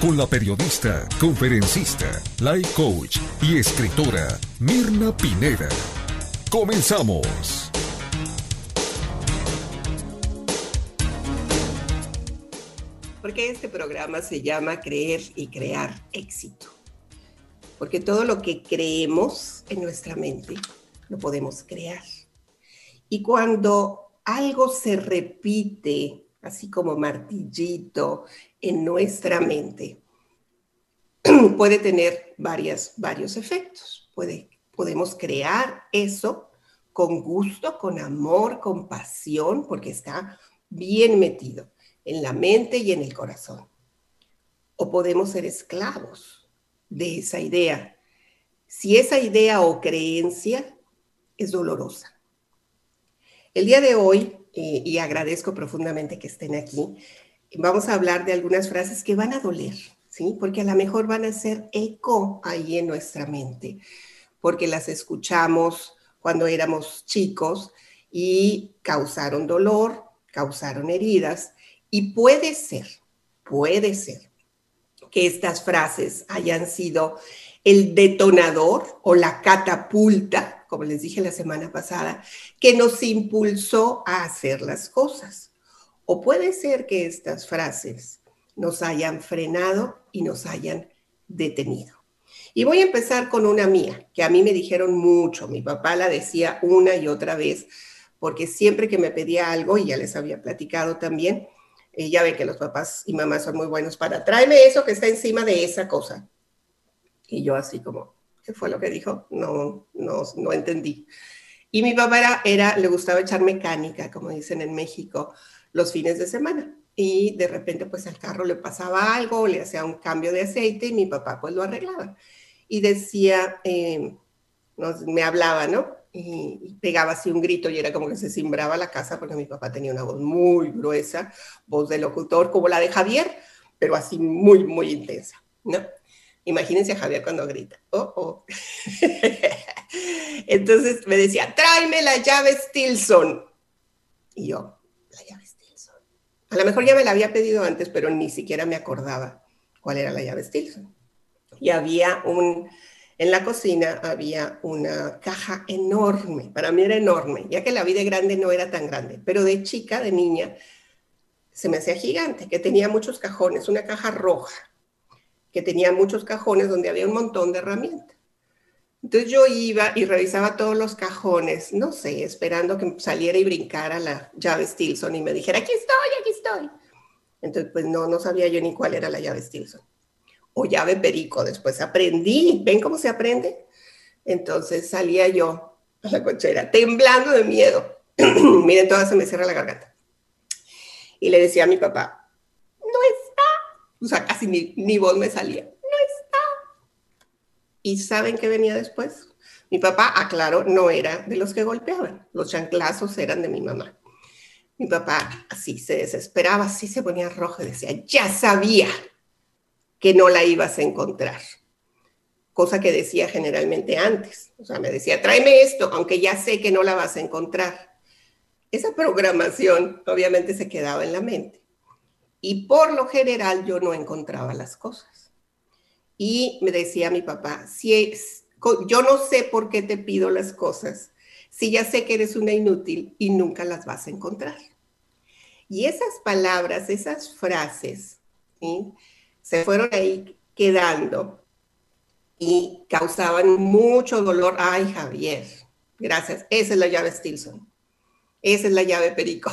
Con la periodista, conferencista, life coach y escritora Mirna Pineda. Comenzamos. Porque este programa se llama Creer y Crear Éxito. Porque todo lo que creemos en nuestra mente lo podemos crear. Y cuando algo se repite, así como martillito, en nuestra mente, puede tener varias, varios efectos. Puede, podemos crear eso con gusto, con amor, con pasión, porque está bien metido en la mente y en el corazón. O podemos ser esclavos de esa idea. Si esa idea o creencia es dolorosa. El día de hoy, eh, y agradezco profundamente que estén aquí, vamos a hablar de algunas frases que van a doler, ¿sí? Porque a lo mejor van a hacer eco ahí en nuestra mente, porque las escuchamos cuando éramos chicos y causaron dolor, causaron heridas, y puede ser, puede ser que estas frases hayan sido el detonador o la catapulta como les dije la semana pasada, que nos impulsó a hacer las cosas. O puede ser que estas frases nos hayan frenado y nos hayan detenido. Y voy a empezar con una mía, que a mí me dijeron mucho. Mi papá la decía una y otra vez, porque siempre que me pedía algo, y ya les había platicado también, eh, ya ven que los papás y mamás son muy buenos para, tráeme eso que está encima de esa cosa. Y yo así como, ¿Qué fue lo que dijo? No, no, no entendí. Y mi papá era, le gustaba echar mecánica, como dicen en México, los fines de semana. Y de repente, pues al carro le pasaba algo, le hacía un cambio de aceite y mi papá pues lo arreglaba. Y decía, eh, me hablaba, ¿no? Y, pegaba así un grito y era como que se cimbraba la casa porque mi papá tenía una voz muy gruesa, voz de locutor como la de Javier, pero así muy, muy intensa, ¿no? Imagínense a Javier cuando grita. Oh, oh. Entonces me decía, tráeme la llave Stilson. Y yo, la llave Stilson. A lo mejor ya me la había pedido antes, pero ni siquiera me acordaba cuál era la llave Stilson. Y había un, en la cocina había una caja enorme. Para mí era enorme, ya que la vida de grande no era tan grande, pero de chica, de niña, se me hacía gigante, que tenía muchos cajones, una caja roja que tenía muchos cajones donde había un montón de herramientas. Entonces yo iba y revisaba todos los cajones, no sé, esperando que saliera y brincara la llave Stilson y me dijera, aquí estoy, aquí estoy. Entonces, pues no, no sabía yo ni cuál era la llave Stilson. O llave Perico, después aprendí, ¿ven cómo se aprende? Entonces salía yo a la cochera, temblando de miedo. Miren, toda se me cierra la garganta. Y le decía a mi papá, o sea, casi ni, voz me salía. No está. ¿Y saben qué venía después? Mi papá, aclaró, no era de los que golpeaban. Los chanclazos eran de mi mamá. Mi papá así se desesperaba, así se ponía rojo decía, ya sabía que no la ibas a encontrar. Cosa que decía generalmente antes. O sea, me decía, tráeme esto, aunque ya sé que no la vas a encontrar. Esa programación obviamente se quedaba en la mente. Y por lo general yo no encontraba las cosas. Y me decía mi papá, si es, yo no sé por qué te pido las cosas, si ya sé que eres una inútil y nunca las vas a encontrar. Y esas palabras, esas frases, se fueron ahí quedando y causaban mucho dolor. Ay, Javier, gracias. Esa es la llave Stilson. Esa es la llave Perico.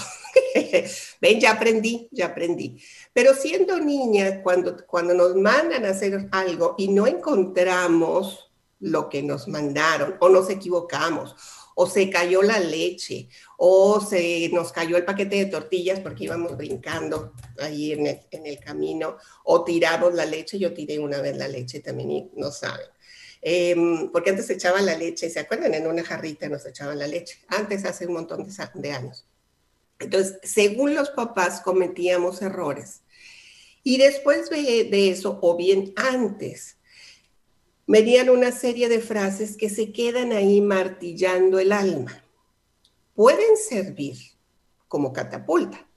Ven, ya aprendí, ya aprendí. Pero siendo niña, cuando, cuando nos mandan a hacer algo y no encontramos lo que nos mandaron, o nos equivocamos, o se cayó la leche, o se nos cayó el paquete de tortillas porque íbamos brincando ahí en el, en el camino, o tiramos la leche, yo tiré una vez la leche también y no saben. Em, porque antes se echaban la leche, ¿se acuerdan? En una jarrita nos echaban la leche, antes hace un montón de, años. Entonces, según los papás cometíamos errores. Y después de, de eso, o bien antes, venían una serie de frases que se quedan ahí martillando el alma. Pueden servir como catapulta,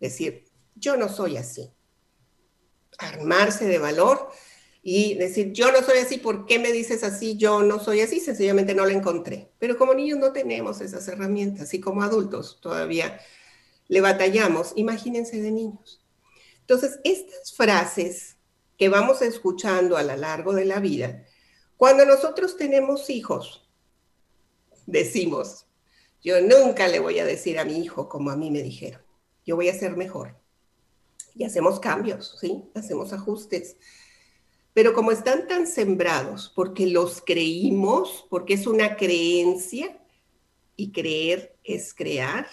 decir, yo no soy así. Armarse de valor y decir, yo no soy así, ¿por qué me dices así? Yo no soy así, sencillamente no la encontré. Pero como niños no tenemos esas herramientas y como adultos todavía le batallamos, imagínense de niños. Entonces, estas frases que vamos escuchando a lo largo de la vida, cuando nosotros tenemos hijos, decimos, yo nunca le voy a decir a mi hijo como a mí me dijeron, yo voy a ser mejor. Y hacemos cambios, ¿sí? Hacemos ajustes pero como están tan sembrados, porque los creímos, porque es una creencia, y creer es crear,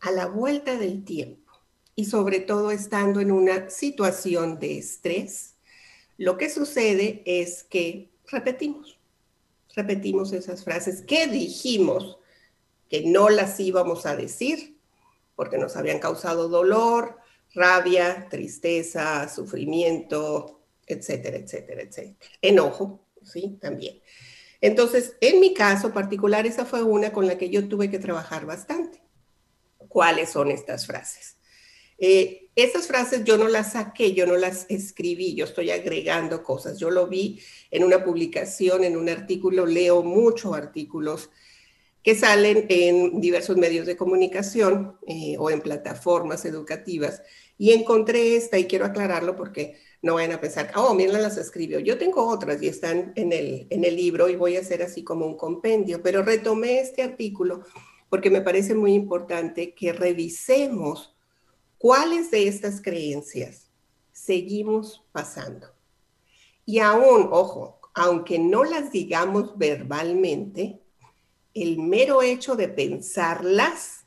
a la vuelta del tiempo, y sobre todo estando en una situación de estrés, lo que sucede es que repetimos, repetimos esas frases que dijimos que no las íbamos a decir porque nos habían causado dolor, rabia, tristeza, sufrimiento, etcétera, etcétera, etcétera. Enojo, ¿sí? También. Entonces, en mi caso particular, esa fue una con la que yo tuve que trabajar bastante. ¿Cuáles son estas frases? Eh, esas frases yo no las saqué, yo no las escribí, yo estoy agregando cosas. Yo lo vi en una publicación, en un artículo, leo muchos artículos que salen en diversos medios de comunicación eh, o en plataformas educativas. Y encontré esta, y quiero aclararlo porque no vayan a pensar, oh, miren, las escribió. Yo tengo otras y están en el, en el libro y voy a hacer así como un compendio, pero retomé este artículo porque me parece muy importante que revisemos cuáles de estas creencias seguimos pasando. Y aún, ojo, aunque no las digamos verbalmente, el mero hecho de pensarlas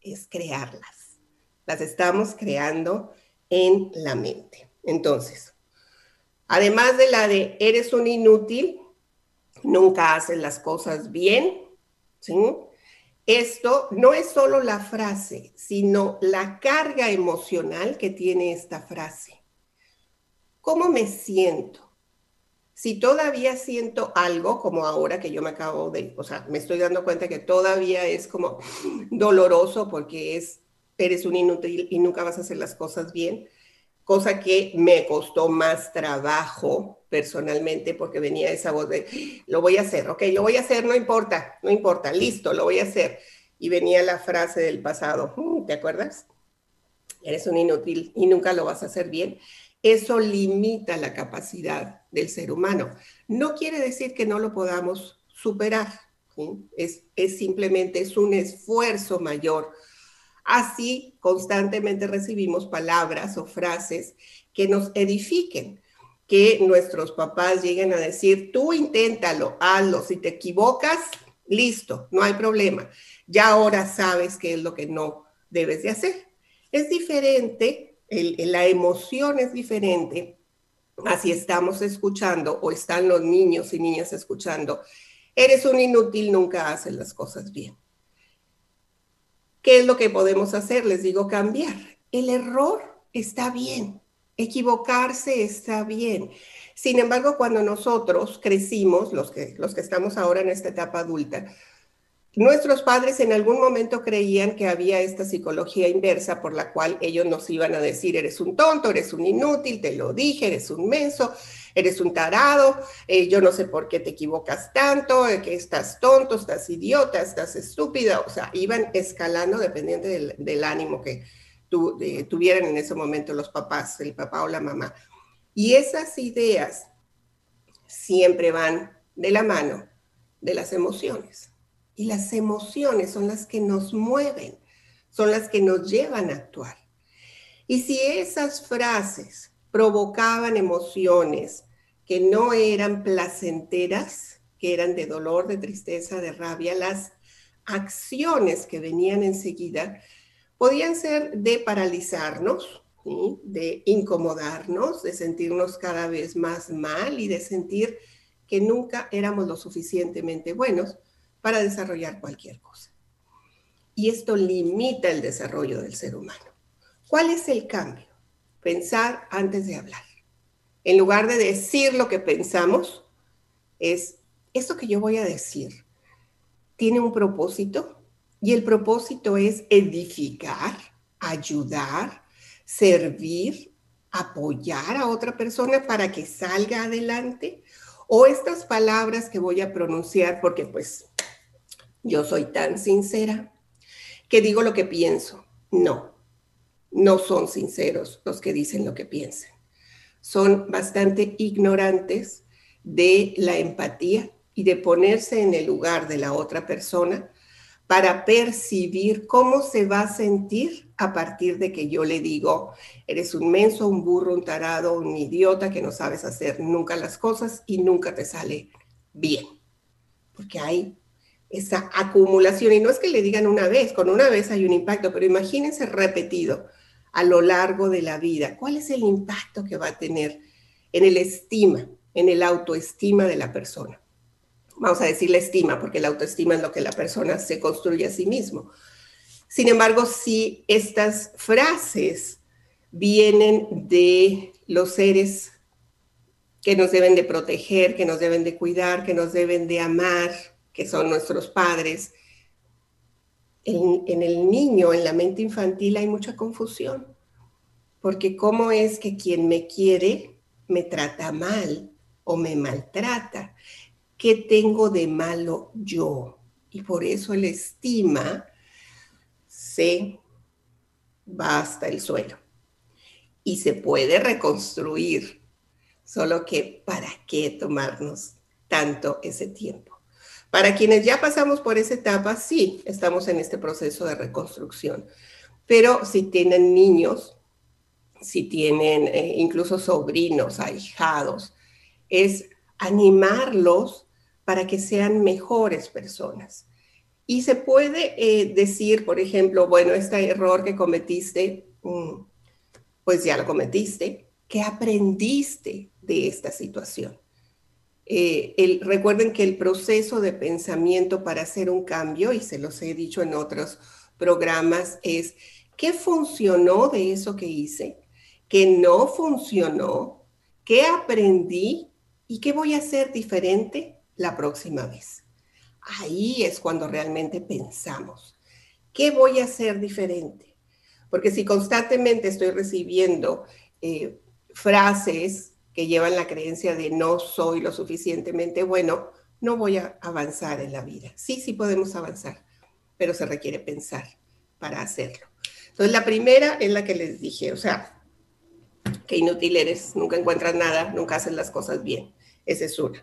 es crearlas. Las estamos creando en la mente. Entonces, además de la de eres un inútil, nunca haces las cosas bien. Esto no es solo la frase, sino la carga emocional que tiene esta frase. ¿Cómo me siento? Si todavía siento algo, como ahora que yo me acabo de, o sea, me estoy dando cuenta que todavía es como doloroso porque es, eres un inútil y nunca vas a hacer las cosas bien, cosa que me costó más trabajo personalmente porque venía esa voz de, lo voy a hacer, ok, lo voy a hacer, no importa, no importa, listo, lo voy a hacer. Y venía la frase del pasado, mm, ¿te acuerdas? Eres un inútil y nunca lo vas a hacer bien. Eso limita la capacidad del ser humano. No quiere decir que no lo podamos superar, es, es simplemente es un esfuerzo mayor Así constantemente recibimos palabras o frases que nos edifiquen, que nuestros papás lleguen a decir, tú inténtalo, hazlo, si te equivocas, listo, no hay problema. Ya ahora sabes qué es lo que no debes de hacer. Es diferente, la emoción es diferente así estamos escuchando o están los niños y niñas escuchando, eres un inútil, nunca haces las cosas bien. ¿Qué es lo que podemos hacer? Les digo, cambiar. El error está bien, equivocarse está bien. Sin embargo, cuando nosotros crecimos, los que, los que estamos ahora en esta etapa adulta, Nuestros padres en algún momento creían que había esta psicología inversa por la cual ellos nos iban a decir, eres un tonto, eres un inútil, te lo dije, eres un menso, eres un tarado, eh, yo no sé por qué te equivocas tanto, eh, que estás tonto, estás idiota, estás estúpida, o sea, iban escalando dependiente del, ánimo que eh, tuvieran en ese momento los papás, el papá o la mamá. Y esas ideas siempre van de la mano de las emociones. Y las emociones son las que nos mueven, son las que nos llevan a actuar. Y si esas frases provocaban emociones que no eran placenteras, que eran de dolor, de tristeza, de rabia, las acciones que venían enseguida podían ser de paralizarnos, de incomodarnos, de sentirnos cada vez más mal y de sentir que nunca éramos lo suficientemente buenos para desarrollar cualquier cosa. Y esto limita el desarrollo del ser humano. ¿Cuál es el cambio? Pensar antes de hablar. En lugar de decir lo que pensamos, es, esto que yo voy a decir, ¿tiene un propósito? Y el propósito es edificar, ayudar, servir, apoyar a otra persona para que salga adelante. O estas palabras que voy a pronunciar, porque pues yo soy tan sincera, que digo lo que pienso. No, no son sinceros los que dicen lo que piensan. Son bastante ignorantes de la empatía y de ponerse en el lugar de la otra persona para percibir cómo se va a sentir a partir de que yo le digo, eres un menso, un burro, un tarado, un idiota que no sabes hacer nunca las cosas y nunca te sale bien. Porque hay esa acumulación y no es que le digan una vez, con una vez hay un impacto, pero imagínense repetido a lo largo de la vida. ¿Cuál es el impacto que va a tener en el estima, en el autoestima de la persona? vamos a decir la estima, porque la autoestima es lo que la persona se construye a sí mismo. Sin embargo, si estas frases vienen de los seres que nos deben de proteger, que nos deben de cuidar, que nos deben de amar, que son nuestros padres, en, el niño, en la mente infantil hay mucha confusión, porque cómo es que quien me quiere me trata mal o me maltrata. ¿qué tengo de malo yo? Y por eso el estima se va hasta el suelo. Y se puede reconstruir, solo que ¿para qué tomarnos tanto ese tiempo? Para quienes ya pasamos por esa etapa, sí, estamos en este proceso de reconstrucción. Pero si tienen niños, si tienen eh, incluso sobrinos, ahijados, es animarlos para que sean mejores personas. Y se puede eh, decir, por ejemplo, bueno, este error que cometiste, mm, pues ya lo cometiste, ¿qué aprendiste de esta situación? Eh, recuerden que el proceso de pensamiento para hacer un cambio, y se los he dicho en otros programas, es qué funcionó de eso que hice, qué no funcionó, qué aprendí y qué voy a hacer diferente la próxima vez. Ahí es cuando realmente pensamos, ¿qué voy a hacer diferente? Porque si constantemente estoy recibiendo eh, frases que llevan la creencia de no soy lo suficientemente bueno, no voy a avanzar en la vida. Sí, sí podemos avanzar, pero se requiere pensar para hacerlo. Entonces, la primera es la que les dije, o sea, que inútil eres, nunca encuentras nada, nunca haces las cosas bien. Esa es una.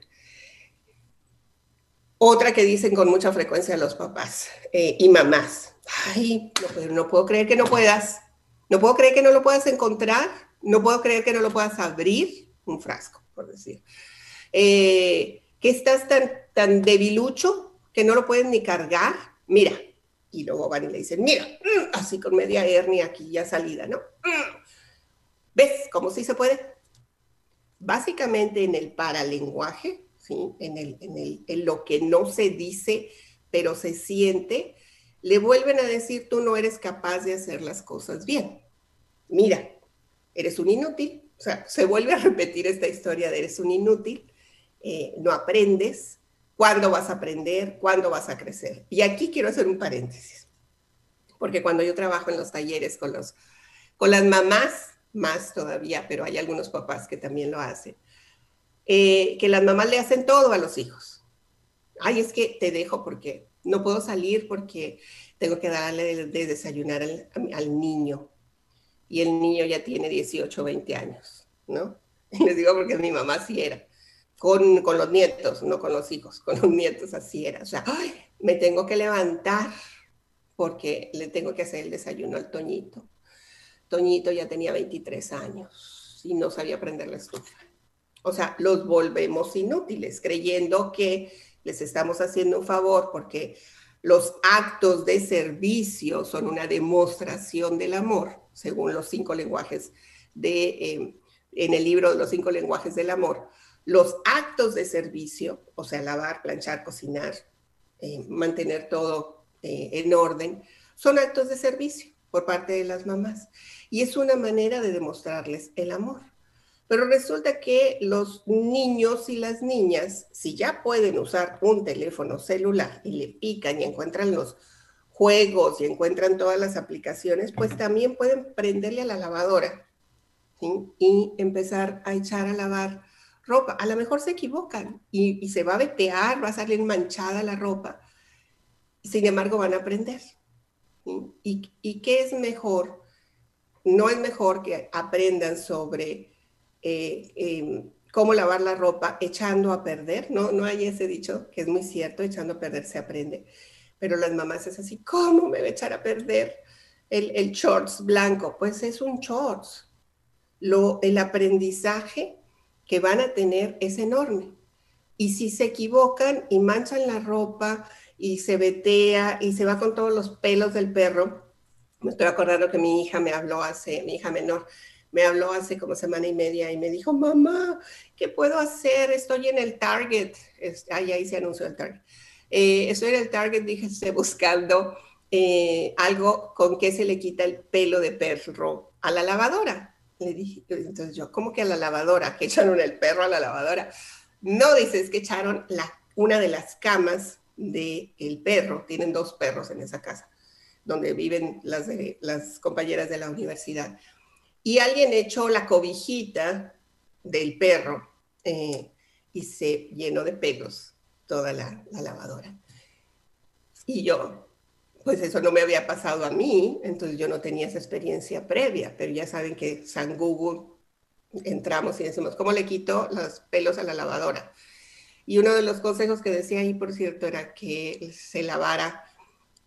Otra que dicen con mucha frecuencia los papás eh, y mamás. Ay, no, no puedo creer que no puedas. No puedo creer que no lo puedas encontrar. No puedo creer que no lo puedas abrir. Un frasco, por decir. Eh, que estás tan, tan debilucho que no lo pueden ni cargar. Mira. Y luego van y le dicen, mira, mm", así con media hernia aquí ya salida, ¿no? Mm". ¿Ves cómo sí se puede? Básicamente en el paralenguaje en, el, en, en lo que no se dice, pero se siente, le vuelven a decir, tú no eres capaz de hacer las cosas bien. Mira, eres un inútil. O sea, se vuelve a repetir esta historia de eres un inútil, eh, no aprendes, cuándo vas a aprender, cuándo vas a crecer. Y aquí quiero hacer un paréntesis, porque cuando yo trabajo en los talleres con, los, con las mamás, más todavía, pero hay algunos papás que también lo hacen, eh, que las mamás le hacen todo a los hijos. Ay, es que te dejo porque no puedo salir porque tengo que darle de, desayunar al, niño. Y el niño ya tiene 18 o 20 años, ¿no? les digo porque mi mamá así era. Con, con, los nietos, no con los hijos, con los nietos así era. O sea, ay, me tengo que levantar porque le tengo que hacer el desayuno al Toñito. Toñito ya tenía 23 años y no sabía prender la estufa. O sea, los volvemos inútiles, creyendo que les estamos haciendo un favor porque los actos de servicio son una demostración del amor, según los cinco lenguajes de, eh, en el libro de los cinco lenguajes del amor. Los actos de servicio, o sea, lavar, planchar, cocinar, eh, mantener todo eh, en orden, son actos de servicio por parte de las mamás. Y es una manera de demostrarles el amor. Pero resulta que los niños y las niñas, si ya pueden usar un teléfono celular y le pican y encuentran los juegos y encuentran todas las aplicaciones, pues también pueden prenderle a la lavadora y empezar a echar a lavar ropa. A lo mejor se equivocan y, se va a vetear, va a salir manchada la ropa. Sin embargo, van a aprender. ¿Y, ¿Y, qué es mejor? No es mejor que aprendan sobre eh, em, cómo lavar la ropa echando a perder. No, no hay ese dicho, que es muy cierto, echando a perder se aprende. Pero las mamás es así, ¿cómo me va a echar a perder el, el shorts blanco? Pues es un shorts. Lo, el aprendizaje que van a tener es enorme. Y si se equivocan y manchan la ropa y se vetea y se va con todos los pelos del perro, me estoy acordando que mi hija me habló hace, mi hija menor, me habló hace como semana y media y me dijo, mamá, ¿qué puedo hacer? Estoy en el Target. Ahí, ahí se anunció el Target. Eh, estoy en el Target, dije, estoy buscando eh, algo con que se le quita el pelo de perro a la lavadora. Le dije, entonces yo, ¿cómo que a la lavadora? ¿Que echaron el perro a la lavadora? No, dices que echaron una de las camas del el perro. Tienen dos perros en esa casa, donde viven las, las compañeras de la universidad. Y alguien echó la cobijita del perro eh, y se llenó de pelos toda la, la lavadora. Y yo, pues eso no me había pasado a mí, entonces yo no tenía esa experiencia previa, pero ya saben que San Google entramos y decimos, ¿cómo le quito los pelos a la lavadora? Y uno de los consejos que decía ahí, por cierto, era que se lavara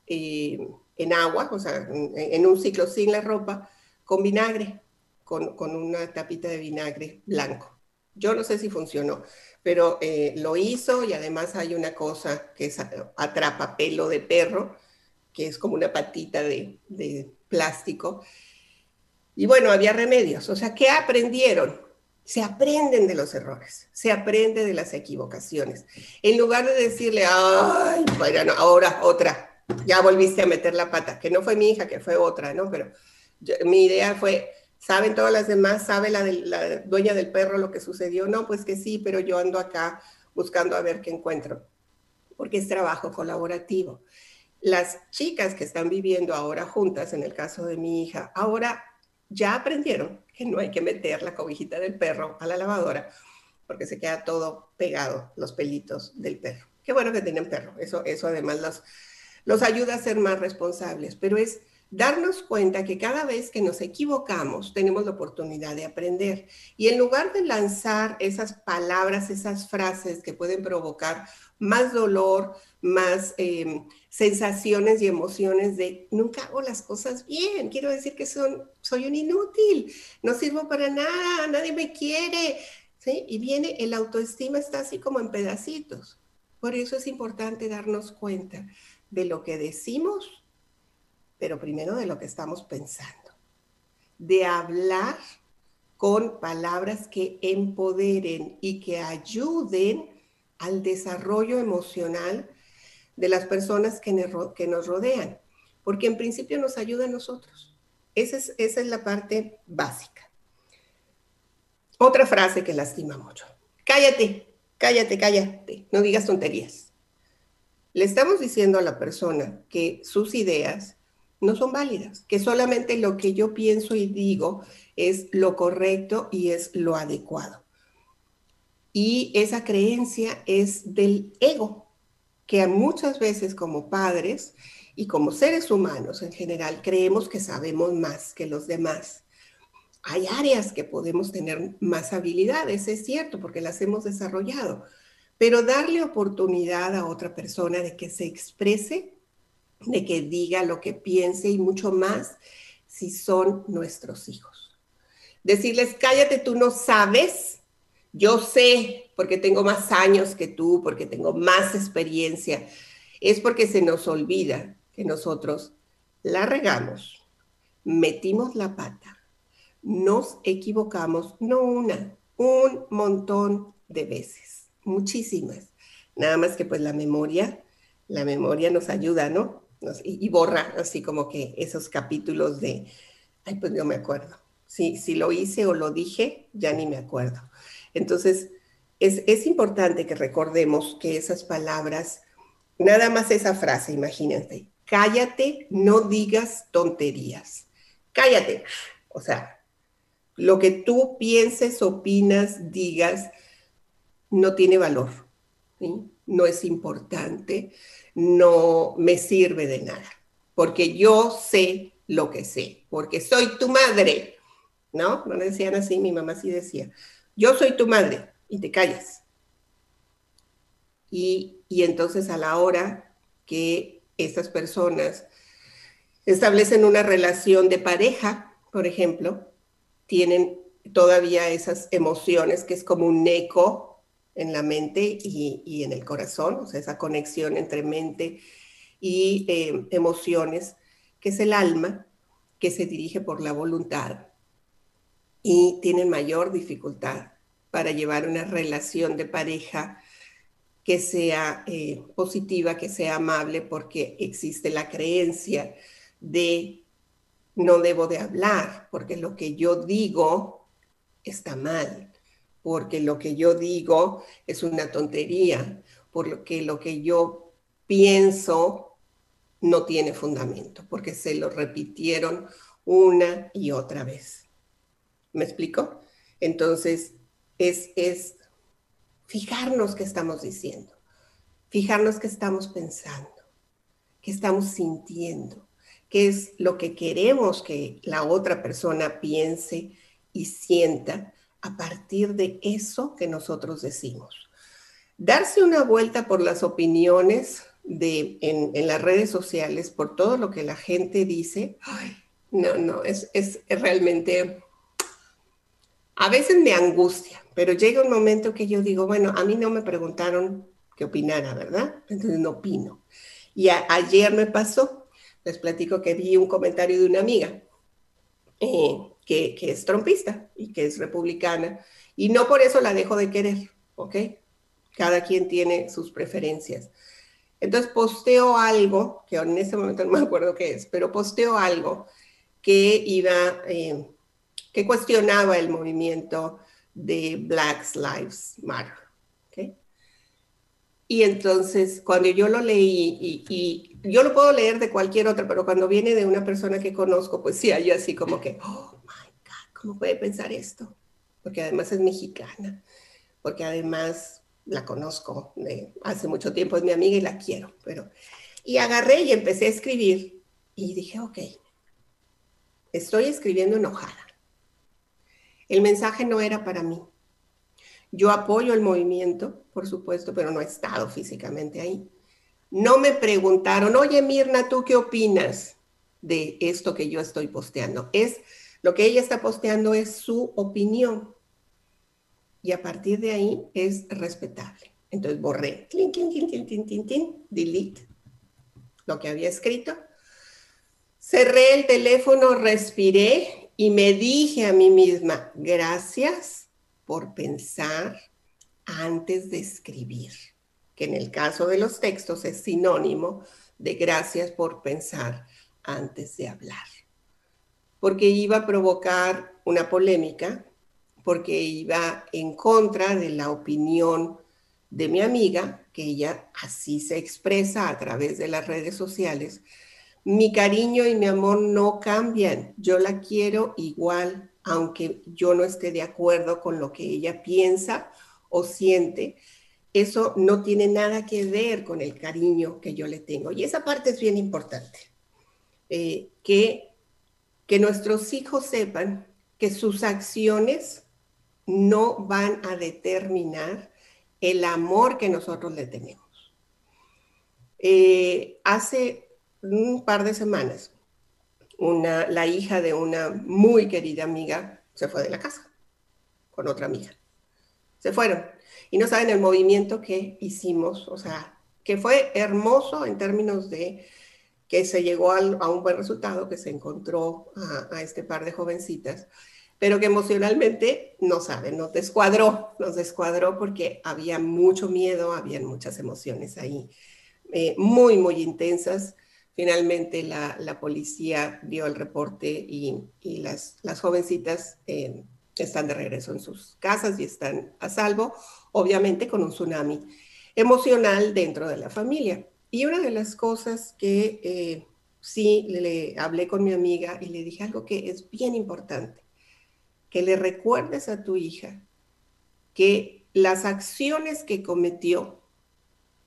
eh, en agua, o sea, en, un ciclo sin la ropa, con vinagre, con, con, una tapita de vinagre blanco. Yo no sé si funcionó, pero eh, lo hizo y además hay una cosa que es atrapa pelo de perro, que es como una patita de, plástico. Y bueno, había remedios. O sea, ¿qué aprendieron? Se aprenden de los errores, se aprende de las equivocaciones. En lugar de decirle, ay, bueno, ahora otra, ya volviste a meter la pata, que no fue mi hija, que fue otra, ¿no? Pero mi idea fue, ¿saben todas las demás? ¿Sabe la, dueña del perro lo que sucedió? No, pues que sí, pero yo ando acá buscando a ver qué encuentro, porque es trabajo colaborativo las chicas que están viviendo ahora juntas, en el caso de mi hija, ahora ya aprendieron que no hay que meter la cobijita del perro a la lavadora porque se queda todo pegado, los pelitos del perro. Qué bueno que tienen perro, eso, eso además los, los ayuda a ser más responsables, pero es darnos cuenta que cada vez que nos equivocamos tenemos la oportunidad de aprender. Y en lugar de lanzar esas palabras, esas frases que pueden provocar más dolor, más em, sensaciones y emociones de nunca hago las cosas bien, quiero decir que son, soy un inútil, no sirvo para nada, nadie me quiere. ¿sí? Y viene, el autoestima está así como en pedacitos. Por eso es importante darnos cuenta de lo que decimos, pero primero de lo que estamos pensando. De hablar con palabras que empoderen y que ayuden al desarrollo emocional de las personas que, nos rodean, porque en principio nos ayuda a nosotros. Esa es, la parte básica. Otra frase que lastima mucho. Cállate, cállate, cállate, no digas tonterías. Le estamos diciendo a la persona que sus ideas no son válidas, que solamente lo que yo pienso y digo es lo correcto y es lo adecuado. Y esa creencia es del ego, que muchas veces como padres y como seres humanos en general creemos que sabemos más que los demás. Hay áreas que podemos tener más habilidades, es cierto, porque las hemos desarrollado, pero darle oportunidad a otra persona de que se exprese, de que diga lo que piense y mucho más si son nuestros hijos. Decirles, cállate, tú no sabes, yo sé, porque tengo más años que tú, porque tengo más experiencia, es porque se nos olvida que nosotros la regamos, metimos la pata, nos equivocamos, no una, un montón de veces, muchísimas. Nada más que pues la memoria, la memoria nos ayuda, ¿no? Y, borra así como que esos capítulos de, ay, pues no me acuerdo. Si, si lo hice o lo dije, ya ni me acuerdo. Entonces, es, es importante que recordemos que esas palabras, nada más esa frase, imagínate, cállate, no digas tonterías. Cállate. O sea, lo que tú pienses, opinas, digas, no tiene valor, no es importante, no me sirve de nada, porque yo sé lo que sé, porque soy tu madre, ¿no? No decían así, mi mamá sí decía, yo soy tu madre y te callas. Y, y entonces a la hora que estas personas establecen una relación de pareja, por ejemplo, tienen todavía esas emociones que es como un eco en la mente y, en el corazón, o sea, esa conexión entre mente y eh, emociones, que es el alma, que se dirige por la voluntad y tienen mayor dificultad para llevar una relación de pareja que sea eh, positiva, que sea amable, porque existe la creencia de no debo de hablar, porque lo que yo digo está mal, porque lo que yo digo es una tontería, porque lo que yo pienso no tiene fundamento, porque se lo repitieron una y otra vez. ¿Me explico? Entonces, es, es fijarnos qué estamos diciendo, fijarnos qué estamos pensando, qué estamos sintiendo, qué es lo que queremos que la otra persona piense y sienta a partir de eso que nosotros decimos. Darse una vuelta por las opiniones de, en, las redes sociales, por todo lo que la gente dice, no, no, es, es realmente, a veces me angustia, pero llega un momento que yo digo, bueno, a mí no me preguntaron qué opinara, ¿verdad? Entonces no opino. Y ayer me pasó, les platico que vi un comentario de una amiga eh, que, que, es trompista y que es republicana, y no por eso la dejo de querer, ¿ok? Cada quien tiene sus preferencias. Entonces posteo algo, que en ese momento no me acuerdo qué es, pero posteo algo que iba, eh, que cuestionaba el movimiento de Black Lives Matter. ¿okay? Y entonces, cuando yo lo leí, y, yo lo puedo leer de cualquier otra, pero cuando viene de una persona que conozco, pues sí, hay así como que, oh ¿cómo puede pensar esto? Porque además es mexicana, porque además la conozco hace mucho tiempo, es mi amiga y la quiero, pero... Y agarré y empecé a escribir y dije, ok, estoy escribiendo enojada el mensaje no era para mí. Yo apoyo el movimiento, por supuesto, pero no he estado físicamente ahí. No me preguntaron, oye Mirna, ¿tú qué opinas de esto que yo estoy posteando? Es lo que ella está posteando es su opinión. Y a partir de ahí es respetable. Entonces borré, delete lo que había escrito. Cerré el teléfono, respiré y me dije a mí misma, gracias por pensar antes de escribir, que en el caso de los textos es sinónimo de gracias por pensar antes de hablar, porque iba a provocar una polémica, porque iba en contra de la opinión de mi amiga, que ella así se expresa a través de las redes sociales, mi cariño y mi amor no cambian. Yo la quiero igual, aunque yo no esté de acuerdo con lo que ella piensa o siente. Eso no tiene nada que ver con el cariño que yo le tengo. Y esa parte es bien importante. Eh, que, que nuestros hijos sepan que sus acciones no van a determinar el amor que nosotros le tenemos. Eh, hace un par de semanas, una, la hija de una muy querida amiga se fue de la casa con otra amiga. Se fueron. Y no saben el movimiento que hicimos, o sea, que fue hermoso en términos de que se llegó a un buen resultado, que se encontró a, este par de jovencitas, pero que emocionalmente no sabe, nos descuadró, nos descuadró porque había mucho miedo, había muchas emociones ahí, eh, muy, muy intensas. Finalmente la, policía dio el reporte y, las, jovencitas eh, están de regreso en sus casas y están a salvo, obviamente con un tsunami emocional dentro de la familia. Y una de las cosas que eh, sí le hablé con mi amiga y le dije algo que es bien importante, que le recuerdes a tu hija que las acciones que cometió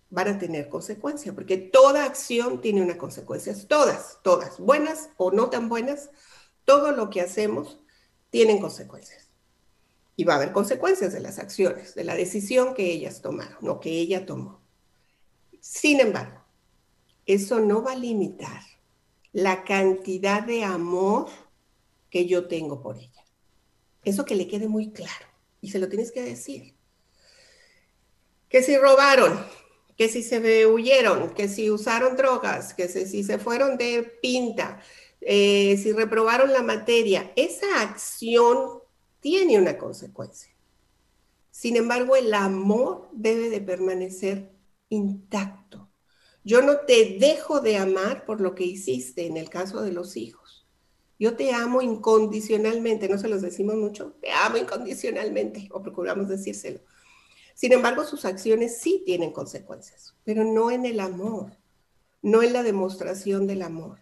van a tener consecuencias, porque toda acción tiene una consecuencia, todas, todas, buenas o no tan buenas, todo lo que hacemos tienen consecuencias. Y va a haber consecuencias de las acciones, de la decisión que ellas tomaron o que ella tomó. Sin embargo, eso no va a limitar la cantidad de amor que yo tengo por ella. Eso que le quede muy claro y se lo tienes que decir. Que si robaron, que si se huyeron, que si usaron drogas, que si se fueron de pinta, eh, si reprobaron la materia, esa acción tiene una consecuencia. Sin embargo, el amor debe de permanecer intacto. Yo no te dejo de amar por lo que hiciste en el caso de los hijos. Yo te amo incondicionalmente, no se los decimos mucho, te amo incondicionalmente o procuramos decírselo. Sin embargo, sus acciones sí tienen consecuencias, pero no en el amor, no en la demostración del amor.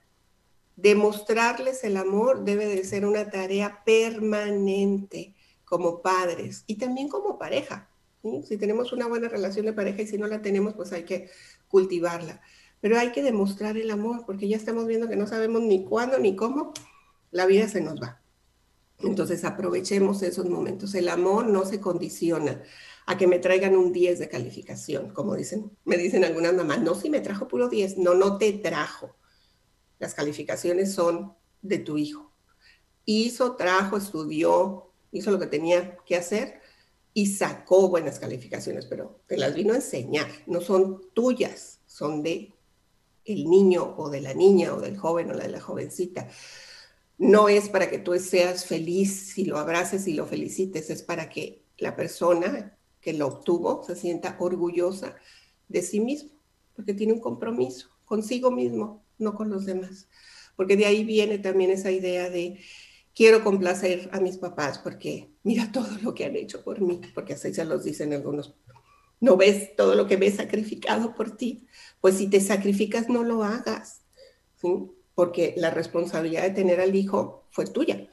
Demostrarles el amor debe de ser una tarea permanente como padres y también como pareja. Si tenemos una buena relación de pareja y si no la tenemos, pues hay que cultivarla. Pero hay que demostrar el amor porque ya estamos viendo que no sabemos ni cuándo ni cómo la vida se nos va. Entonces aprovechemos esos momentos. El amor no se condiciona a que me traigan un 10 de calificación, como dicen, me dicen algunas mamás. No, si me trajo puro 10. No, no te trajo. Las calificaciones son de tu hijo. Hizo, trajo, estudió, hizo lo que tenía que hacer y sacó buenas calificaciones, pero te las vino a enseñar. No son tuyas, son de el niño o de la niña o del joven o de la jovencita. No es para que tú seas feliz si lo abraces y lo felicites, es para que la persona que lo obtuvo se sienta orgullosa de sí mismo, porque tiene un compromiso consigo mismo, no con los demás. Porque de ahí viene también esa idea de quiero complacer a mis papás porque mira todo lo que han hecho por mí, porque así se los dicen algunos. No ves todo lo que me he sacrificado por ti. Pues si te sacrificas, no lo hagas, porque la responsabilidad de tener al hijo fue tuya.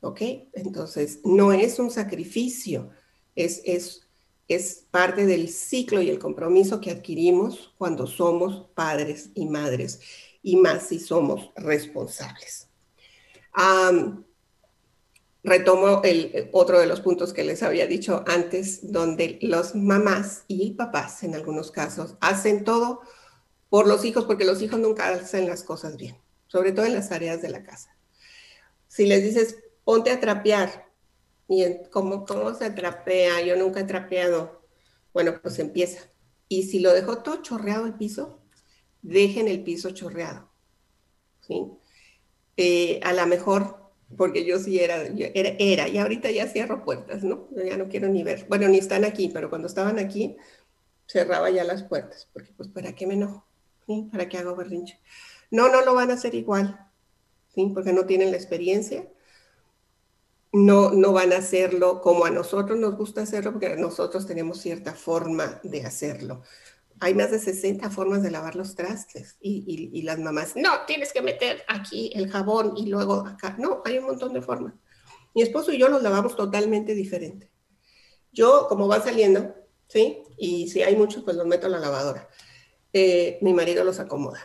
¿Ok? Entonces, no es un sacrificio, es, es es parte del ciclo y el compromiso que adquirimos cuando somos padres y madres, y más si somos responsables. Retomo el, otro de los puntos que les había dicho antes, donde los mamás y papás, en algunos casos, hacen todo por los hijos, porque los hijos nunca hacen las cosas bien, sobre todo en las tareas de la casa. Si les dices, ponte a trapear, y ¿cómo, ¿cómo se trapea? Yo nunca he trapeado. Bueno, pues empieza. Y si lo dejó todo chorreado el piso, dejen el piso chorreado. ¿sí? Eh, a lo mejor, porque yo sí era, era, era, y ahorita ya cierro puertas, ¿no? Yo ya no quiero ni ver. Bueno, ni están aquí, pero cuando estaban aquí, cerraba ya las puertas, porque pues ¿para qué me enojo? ¿Sí? ¿Para qué hago berrinche? No, no lo van a hacer igual, ¿sí? Porque no tienen la experiencia no, no van a hacerlo como a nosotros nos gusta hacerlo, porque nosotros tenemos cierta forma de hacerlo. Hay más de 60 formas de lavar los trastes y, y, las mamás, no, tienes que meter aquí el jabón y luego acá. No, hay un montón de formas. Mi esposo y yo los lavamos totalmente diferente. Yo, como va saliendo, ¿sí? Y si hay muchos, pues los meto a la lavadora. Eh, mi marido los acomoda.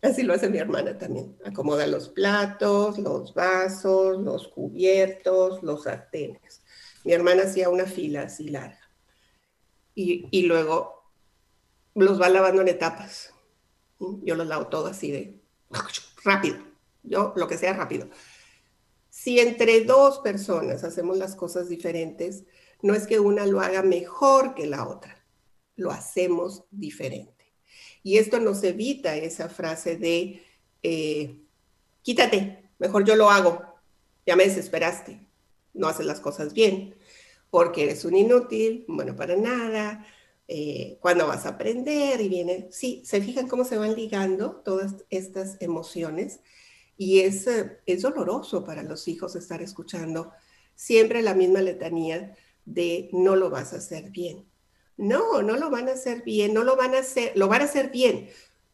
Así lo hace mi hermana también. Acomoda los platos, los vasos, los cubiertos, los sartenes. Mi hermana hacía una fila así larga. Y, luego los va lavando en etapas. Yo los lavo todo así de rápido. Yo lo que sea rápido. Si entre dos personas hacemos las cosas diferentes, no es que una lo haga mejor que la otra, lo hacemos diferente. Y esto nos evita esa frase de, eh, quítate, mejor yo lo hago, ya me desesperaste. no haces las cosas bien, porque eres un inútil, bueno para nada, eh, cuando vas a aprender y viene, sí, se fijan cómo se van ligando todas estas emociones y es, eh, es doloroso para los hijos estar escuchando siempre la misma letanía de no lo vas a hacer bien. No, no lo van a hacer bien, no lo van a hacer, lo van a hacer bien,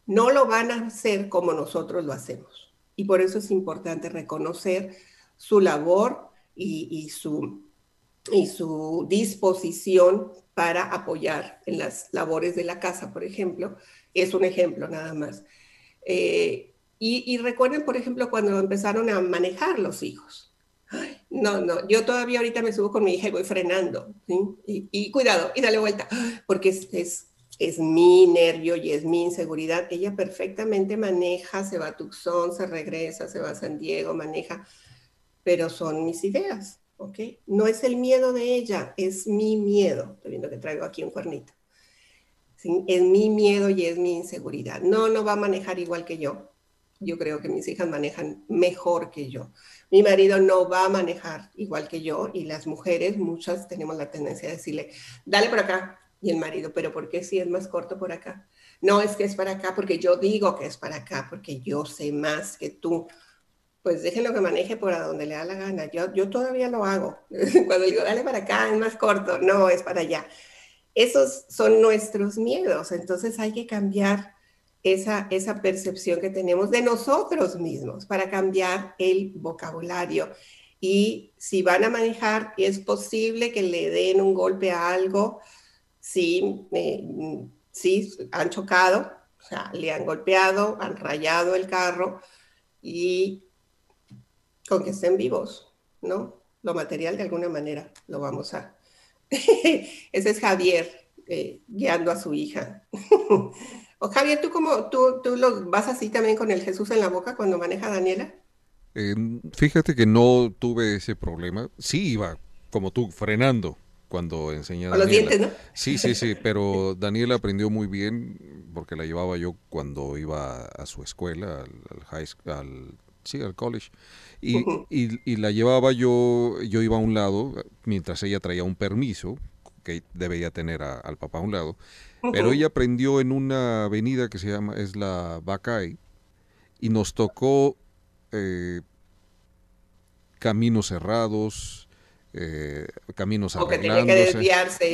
no lo van a hacer como nosotros lo hacemos. Y por eso es importante reconocer su labor y su y su disposición para apoyar en las labores de la casa, por ejemplo, es un ejemplo nada más. Eh, y, recuerden, por ejemplo, cuando empezaron a manejar los hijos. no, no, yo todavía ahorita me subo con mi hija y voy frenando. Y, cuidado, y dale vuelta, porque es, es, es, mi nervio y es mi inseguridad. Ella perfectamente maneja, se va a Tucson, se regresa, se va a San Diego, maneja, pero son mis ideas No es el miedo de ella, es mi miedo. Estoy viendo que traigo aquí un cuernito. Es mi miedo y es mi inseguridad. No, no va a manejar igual que yo. Yo creo que mis hijas manejan mejor que yo. Mi marido no va a manejar igual que yo y las mujeres, muchas tenemos la tendencia de decirle, dale por acá. Y el marido, pero ¿por qué si es más corto por acá? No, es que es para acá porque yo digo que es para acá, porque yo sé más que tú pues déjenlo que maneje por a donde le da la gana. Yo, yo todavía lo hago. Cuando digo, dale para acá, es más corto. No, es para allá. Esos son nuestros miedos. Entonces hay que cambiar esa, esa percepción que tenemos de nosotros mismos para cambiar el vocabulario. Y si van a manejar, es posible que le den un golpe a algo, si, eh, han chocado, o sea, le han golpeado, han rayado el carro y con que estén vivos, ¿no? Lo material de alguna manera lo vamos a... Ese es Javier eh, guiando a su hija. o Javier, ¿tú, cómo, tú, tú lo vas así también con el Jesús en la boca cuando maneja a Daniela? Eh, fíjate que no tuve ese problema. Sí iba, como tú, frenando cuando enseñaba. los dientes, ¿no? Sí, sí, sí, pero Daniela aprendió muy bien porque la llevaba yo cuando iba a su escuela, al, high, al, sí, al college. Y, y, la llevaba yo, yo iba a un lado, mientras ella traía un permiso, que debía tener al papá a un lado, pero ella aprendió en una avenida que se llama, es la Bacay, y nos tocó eh, caminos cerrados, eh, caminos arreglándose,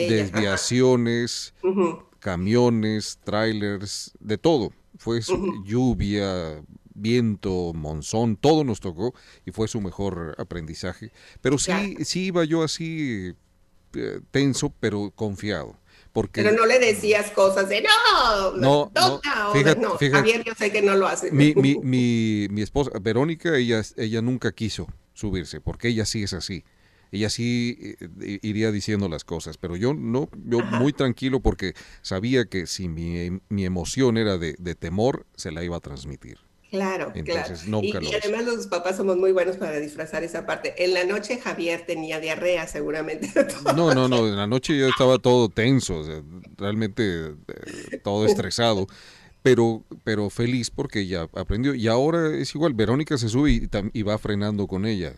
desviaciones, camiones, trailers, de todo. Fue lluvia, viento, monzón, todo nos tocó y fue su mejor aprendizaje. Pero sí, sí iba yo así eh, tenso, pero confiado. Porque, pero no le decías cosas de no, no, no, fíjate, no. Javier, yo sé que no lo hace. Mi, mi, mi, mi esposa, Verónica, ella, ella nunca quiso subirse, porque ella sí es así ella sí eh, iría diciendo las cosas, pero yo no, yo muy tranquilo porque sabía que si mi, mi emoción era de, de, temor, se la iba a transmitir. Claro, claro. y, además los papás somos muy buenos para disfrazar esa parte. En la noche Javier tenía diarrea seguramente. No, no, no, en la noche yo estaba todo tenso, realmente eh, todo estresado, pero, pero feliz porque ya aprendió. Y ahora es igual, Verónica se sube y, y va frenando con ella,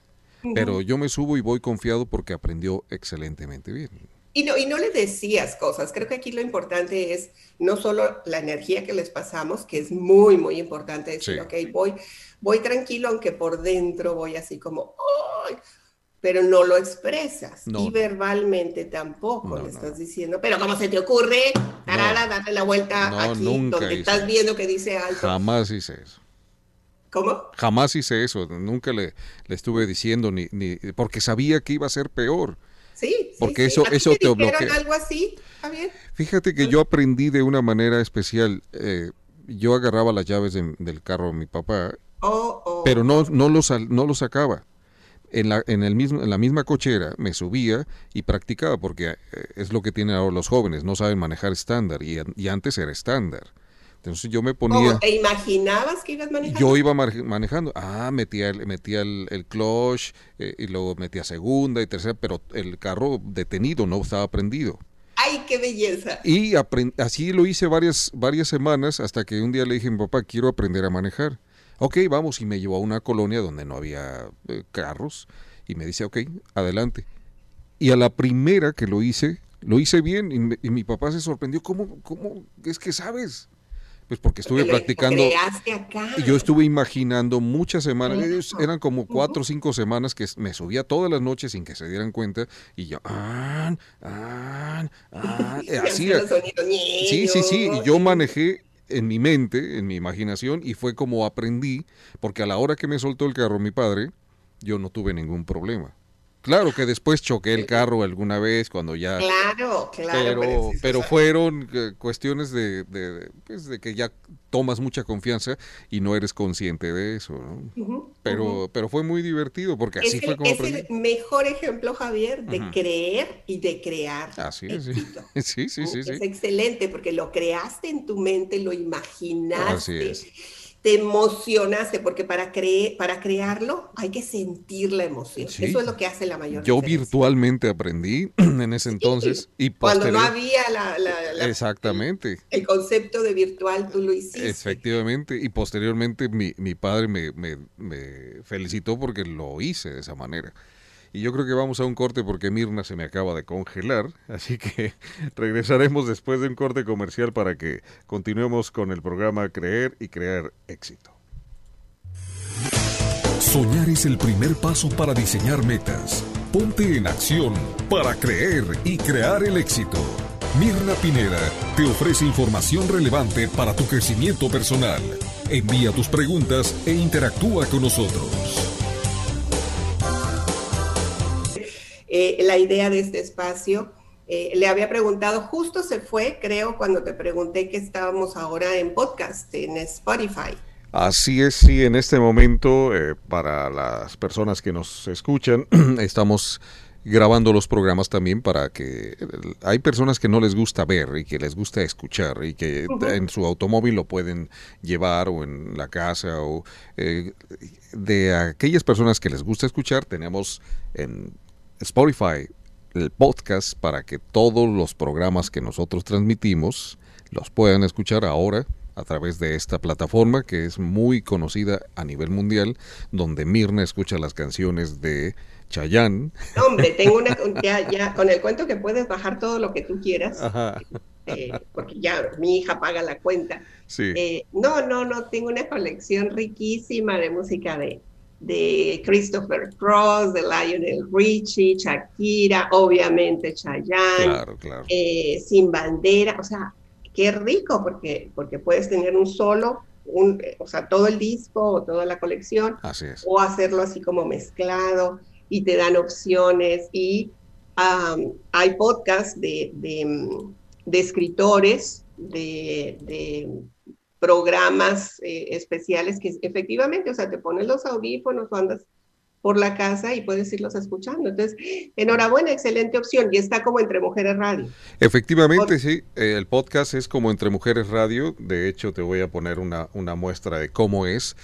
pero yo me subo y voy confiado porque aprendió excelentemente bien. Y no, y no le decías cosas. Creo que aquí lo importante es no solo la energía que les pasamos, que es muy, muy importante decir, ok, voy, voy tranquilo, aunque por dentro voy así como, ¡ay! pero no lo expresas. Y verbalmente tampoco le estás diciendo, pero ¿cómo se te ocurre? Tarara, date la vuelta aquí, donde estás viendo que dice algo. Jamás hice eso. ¿Cómo? Jamás hice eso, nunca le, le estuve diciendo, ni, ni, porque sabía que iba a ser peor. Sí, porque eso, eso te, bloquea. algo así? Fíjate que yo aprendí de una manera especial. Eh, yo agarraba las llaves del carro de mi papá, oh, oh. pero no, no, lo, no lo sacaba. En la, en, el mismo, en la misma cochera me subía y practicaba, porque eh, es lo que tienen ahora los jóvenes, no saben manejar estándar, y, y antes era estándar. Entonces yo me ponía... ¿Te imaginabas que ibas manejando? Yo iba manejando. Ah, metía, metía el, el clutch eh, y luego metía segunda y tercera, pero el carro detenido no estaba prendido. ¡Ay, qué belleza! Y así lo hice varias, varias semanas hasta que un día le dije a mi papá, quiero aprender a manejar. Ok, vamos, y me llevó a una colonia donde no había eh, carros Y me dice, ok, adelante. Y a la primera que lo hice, lo hice bien y, y mi papá se sorprendió, ¿cómo, ¿cómo es que sabes? Pues porque estuve practicando. Y yo estuve imaginando muchas semanas, eran como cuatro o cinco semanas que me subía todas las noches sin que se dieran cuenta y yo, ah, ah, ah, así. Sí, sí, sí, y yo manejé en mi mente, en mi imaginación, y fue como aprendí, porque a la hora que me soltó el carro mi padre, yo no tuve ningún problema. Claro que después choqué el carro alguna vez cuando ya... Claro, claro. Pero, pero, fueron eh, cuestiones de, de, pues, de, que ya tomas mucha confianza y no eres consciente de eso, ¿no? pero, pero fue muy divertido porque así fue como... Es el mejor ejemplo, Javier, de creer y de crear. Así es, sí. sí, sí, sí, Es excelente porque lo creaste en tu mente, lo imaginaste. Así es te emocionaste, porque para, creer, para crearlo hay que sentir la emoción. Eso es lo que hace la mayor Yo virtualmente aprendí en ese entonces. y Cuando no había la, Exactamente. El concepto de virtual, tú lo hiciste. Efectivamente. Y posteriormente mi, mi padre me, me, me felicitó porque lo hice de esa manera. Y yo creo que vamos a un corte porque Mirna se me acaba de congelar, así que regresaremos después de un corte comercial para que continuemos con el programa Creer y Crear Éxito. Soñar es el primer paso para diseñar metas. Ponte en acción para creer y crear el éxito. Mirna Pineda te ofrece información relevante para tu crecimiento personal. Envía tus preguntas e interactúa con nosotros. Eh, la idea de este espacio. Eh, le había preguntado, justo se fue, creo, cuando te pregunté que estábamos ahora en podcast, en Spotify. Así es, sí, en este momento, eh, para las personas que nos escuchan, estamos grabando los programas también para que hay personas que no les gusta ver y que les gusta escuchar y que en su automóvil lo pueden llevar o en la casa o de aquellas personas que les gusta escuchar tenemos en Spotify el podcast para que todos los programas que nosotros transmitimos los puedan escuchar ahora a través de esta plataforma que es muy conocida a nivel mundial, donde Mirna escucha las canciones de Chayanne. Hombre, tengo una ya, con el cuento que puedes bajar todo lo que tú quieras, eh, porque ya mi hija paga la cuenta. Sí. Eh, no, no, no, tengo una colección riquísima de música de de Christopher Cross, de Lionel Richie, Shakira, obviamente Chayanne, eh, Sin Bandera, o sea, qué rico porque, porque puedes tener un solo, un, o sea, todo el disco o toda la colección, o hacerlo así como mezclado y te dan opciones y hay podcasts de, de, escritores, de, de programas eh, especiales que efectivamente, o sea, te pones los audífonos o andas por la casa y puedes irlos escuchando. Entonces, enhorabuena, excelente opción. Y está como Entre Mujeres Radio. Efectivamente, sí. El podcast es como Entre Mujeres Radio. De hecho, te voy a poner una, una muestra de cómo es.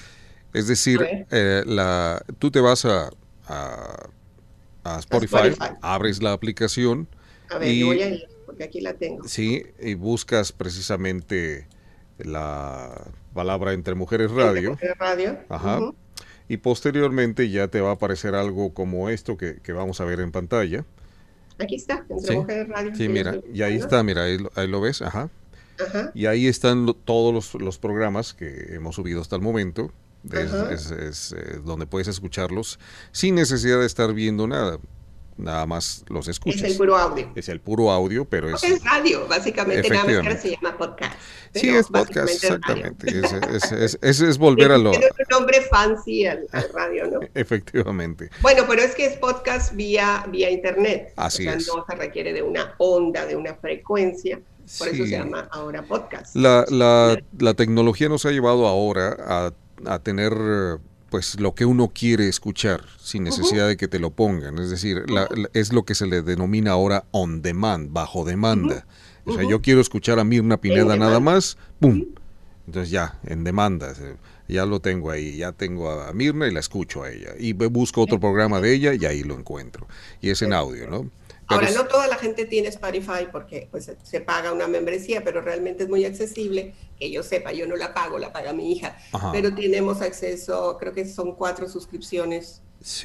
Es decir, eh, la, tú te vas a, a, Spotify, abres la aplicación. A ver, y, voy a ir, porque aquí la tengo. Sí, y buscas precisamente la palabra Entre Mujeres Radio. Radio. Ajá. Y posteriormente ya te va a aparecer algo como esto que, vamos a ver en pantalla. Aquí está, Entre Mujeres Radio. Sí, mira, y ahí está, mira, ahí, lo ves, ajá. Ajá. Y ahí están todos los, programas que hemos subido hasta el momento. es, eh, donde puedes escucharlos sin necesidad de estar viendo nada nada más los escuchas. Es el puro audio. Es el puro audio, pero es... Es radio, básicamente, nada más que se llama podcast. Sí, es podcast, exactamente. Es, es, es, volver a lo... Tiene un nombre fancy al, radio, ¿no? Efectivamente. Bueno, pero es que es podcast vía, vía internet. Así o sea, no se requiere de una onda, de una frecuencia. Por eso se llama ahora podcast. La, la, la tecnología nos ha llevado ahora a, a tener pues lo que uno quiere escuchar sin necesidad de que te lo pongan. Es decir, es lo que se le denomina ahora on demand, bajo demanda. O sea, yo quiero escuchar a Mirna Pineda nada más, ¡pum! Entonces ya, en demanda, ya lo tengo ahí, ya tengo a Mirna y la escucho a ella. Y busco otro programa de ella y ahí lo encuentro. Y es en audio, ¿no? Ahora, no toda la gente tiene Spotify porque pues, se paga una membresía, pero realmente es muy accesible. Que yo sepa, yo no la pago, la paga mi hija. Pero tenemos acceso, creo que son cuatro suscripciones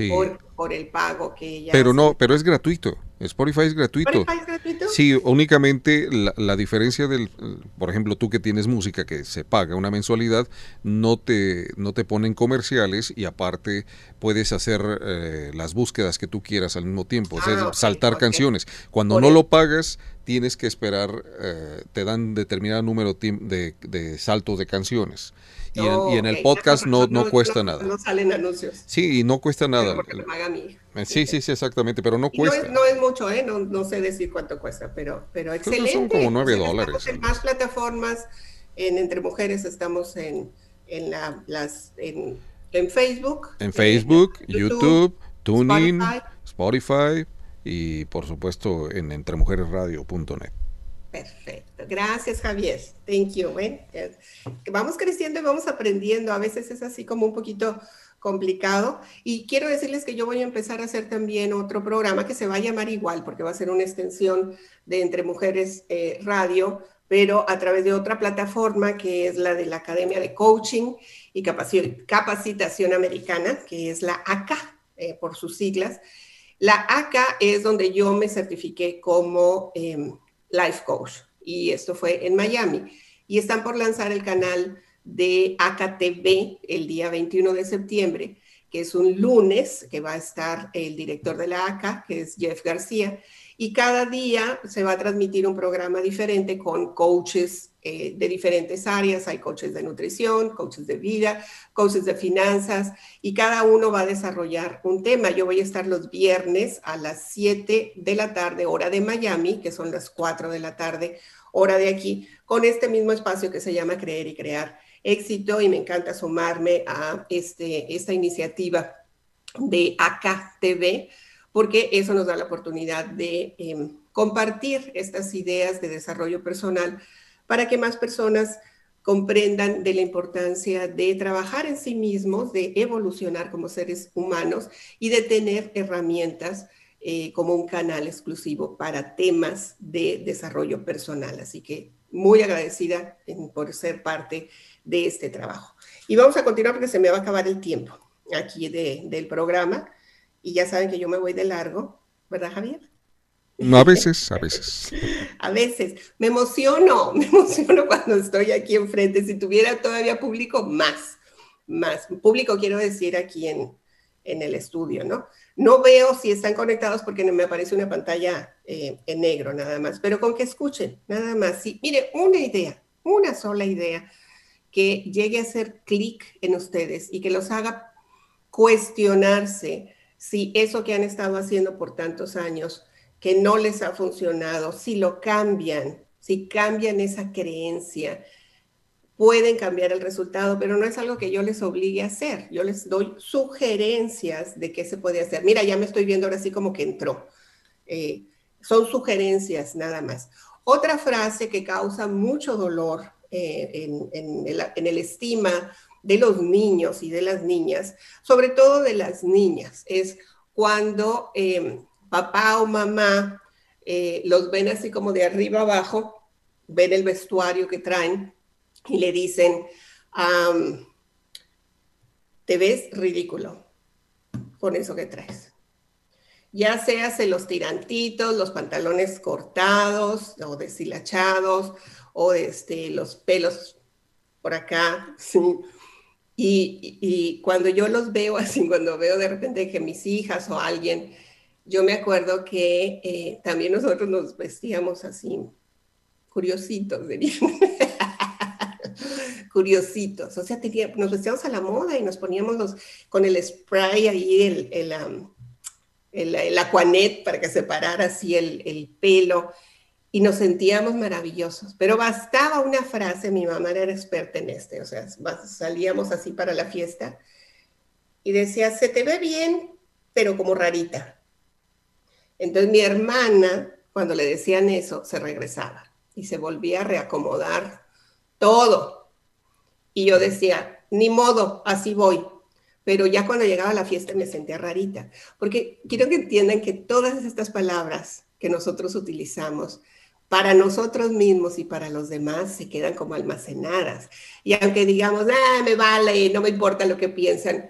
por, el pago que ella Pero no, pero es gratuito. Spotify es gratuito. ¿Spotify es gratuito? Sí, únicamente la, diferencia del, por ejemplo, tú que tienes música que se paga una mensualidad, no te, no te ponen comerciales y aparte puedes hacer eh, las búsquedas que tú quieras al mismo tiempo, o sea, ah, saltar canciones. Cuando no lo pagas, tienes que esperar, eh, te dan determinado número de, de saltos de canciones. Y, en, el podcast no, no, cuesta nada. No salen anuncios. Sí, y no cuesta nada. Porque mi eh, Sí, sí, sí, exactamente, pero no cuesta. No es, mucho, ¿eh? No, no, sé decir cuánto cuesta, pero, pero excelente. Son como nueve dólares. Estamos en más plataformas, en Entre Mujeres estamos en, en, la, las, en, en Facebook. En Facebook, YouTube, TuneIn, Spotify. y por supuesto en entremujeresradio.net. Perfecto. Gracias, Javier. Thank you. ¿eh? Vamos creciendo y vamos aprendiendo. A veces es así como un poquito complicado. Y quiero decirles que yo voy a empezar a hacer también otro programa que se va a llamar igual, porque va a ser una extensión de Entre Mujeres eh, Radio, pero a través de otra plataforma que es la de la Academia de Coaching y Capacitación Americana, que es la ACA, eh, por sus siglas. La ACA es donde yo me certifiqué como em, Life Coach. Y esto fue en Miami. Y están por lanzar el canal de AKTV el día 21 de septiembre, que es un lunes, que va a estar el director de la ACA, que es Jeff García, y cada día se va a transmitir un programa diferente con coaches eh, de diferentes áreas. Hay coaches de nutrición, coaches de vida, coaches de finanzas y cada uno va a desarrollar un tema. Yo voy a estar los viernes a las 7 de la tarde, hora de Miami, que son las 4 de la tarde, hora de aquí, con este mismo espacio que se llama Creer y Crear Éxito. Y me encanta sumarme a este, esta iniciativa de AKTV porque eso nos da la oportunidad de em, compartir estas ideas de desarrollo personal para que más personas comprendan de la importancia de trabajar en sí mismos, de evolucionar como seres humanos y de tener herramientas eh, como un canal exclusivo para temas de desarrollo personal. Así que muy agradecida por ser parte de este trabajo. Y vamos a continuar porque se me va a acabar el tiempo aquí del programa y ya saben que yo me voy de largo, ¿verdad, Javier? No, a veces, a veces. a veces. Me emociono, me emociono cuando estoy aquí enfrente. Si tuviera todavía público, más, más. Público quiero decir aquí en, en el estudio, ¿no? No veo si están conectados porque me aparece una pantalla eh, en negro nada más, pero con que escuchen, nada más. Sí, mire, una idea, una sola idea que llegue a hacer clic en ustedes y que los haga cuestionarse si eso que han estado haciendo por tantos años, que no les ha funcionado, si lo cambian, si cambian esa creencia, pueden cambiar el resultado, pero no es algo que yo les obligue a hacer. Yo les doy sugerencias de qué se puede hacer. Mira, ya me estoy viendo ahora así como que entró. Eh, son sugerencias nada más. Otra frase que causa mucho dolor eh, en, el, estima de los niños y de las niñas, sobre todo de las niñas, es cuando em, papá o mamá eh, los ven así como de arriba abajo, ven el vestuario que traen y le dicen, te ves ridículo con eso que traes. Ya sea los tirantitos, los pantalones cortados o deshilachados, o este, los pelos por acá, ¿sí? Y, cuando yo los veo así, cuando veo de repente que mis hijas o alguien, yo me acuerdo que eh, también nosotros nos vestíamos así, curiositos, curiositos. O sea, nos vestíamos a la moda y nos poníamos los, con el spray ahí, el, el, el, el para que separara así el, el pelo y nos sentíamos maravillosos. Pero bastaba una frase, mi mamá era experta en este, o sea, salíamos así para la fiesta y decía, se te ve bien, pero como rarita. Entonces mi hermana, cuando le decían eso, se regresaba y se volvía a reacomodar todo. Y yo decía, ni modo, así voy. Pero ya cuando llegaba a la fiesta me sentía rarita, porque quiero que entiendan que todas estas palabras que nosotros utilizamos para nosotros mismos y para los demás se quedan como almacenadas. Y aunque digamos, ah, me vale, no me importa lo que piensan,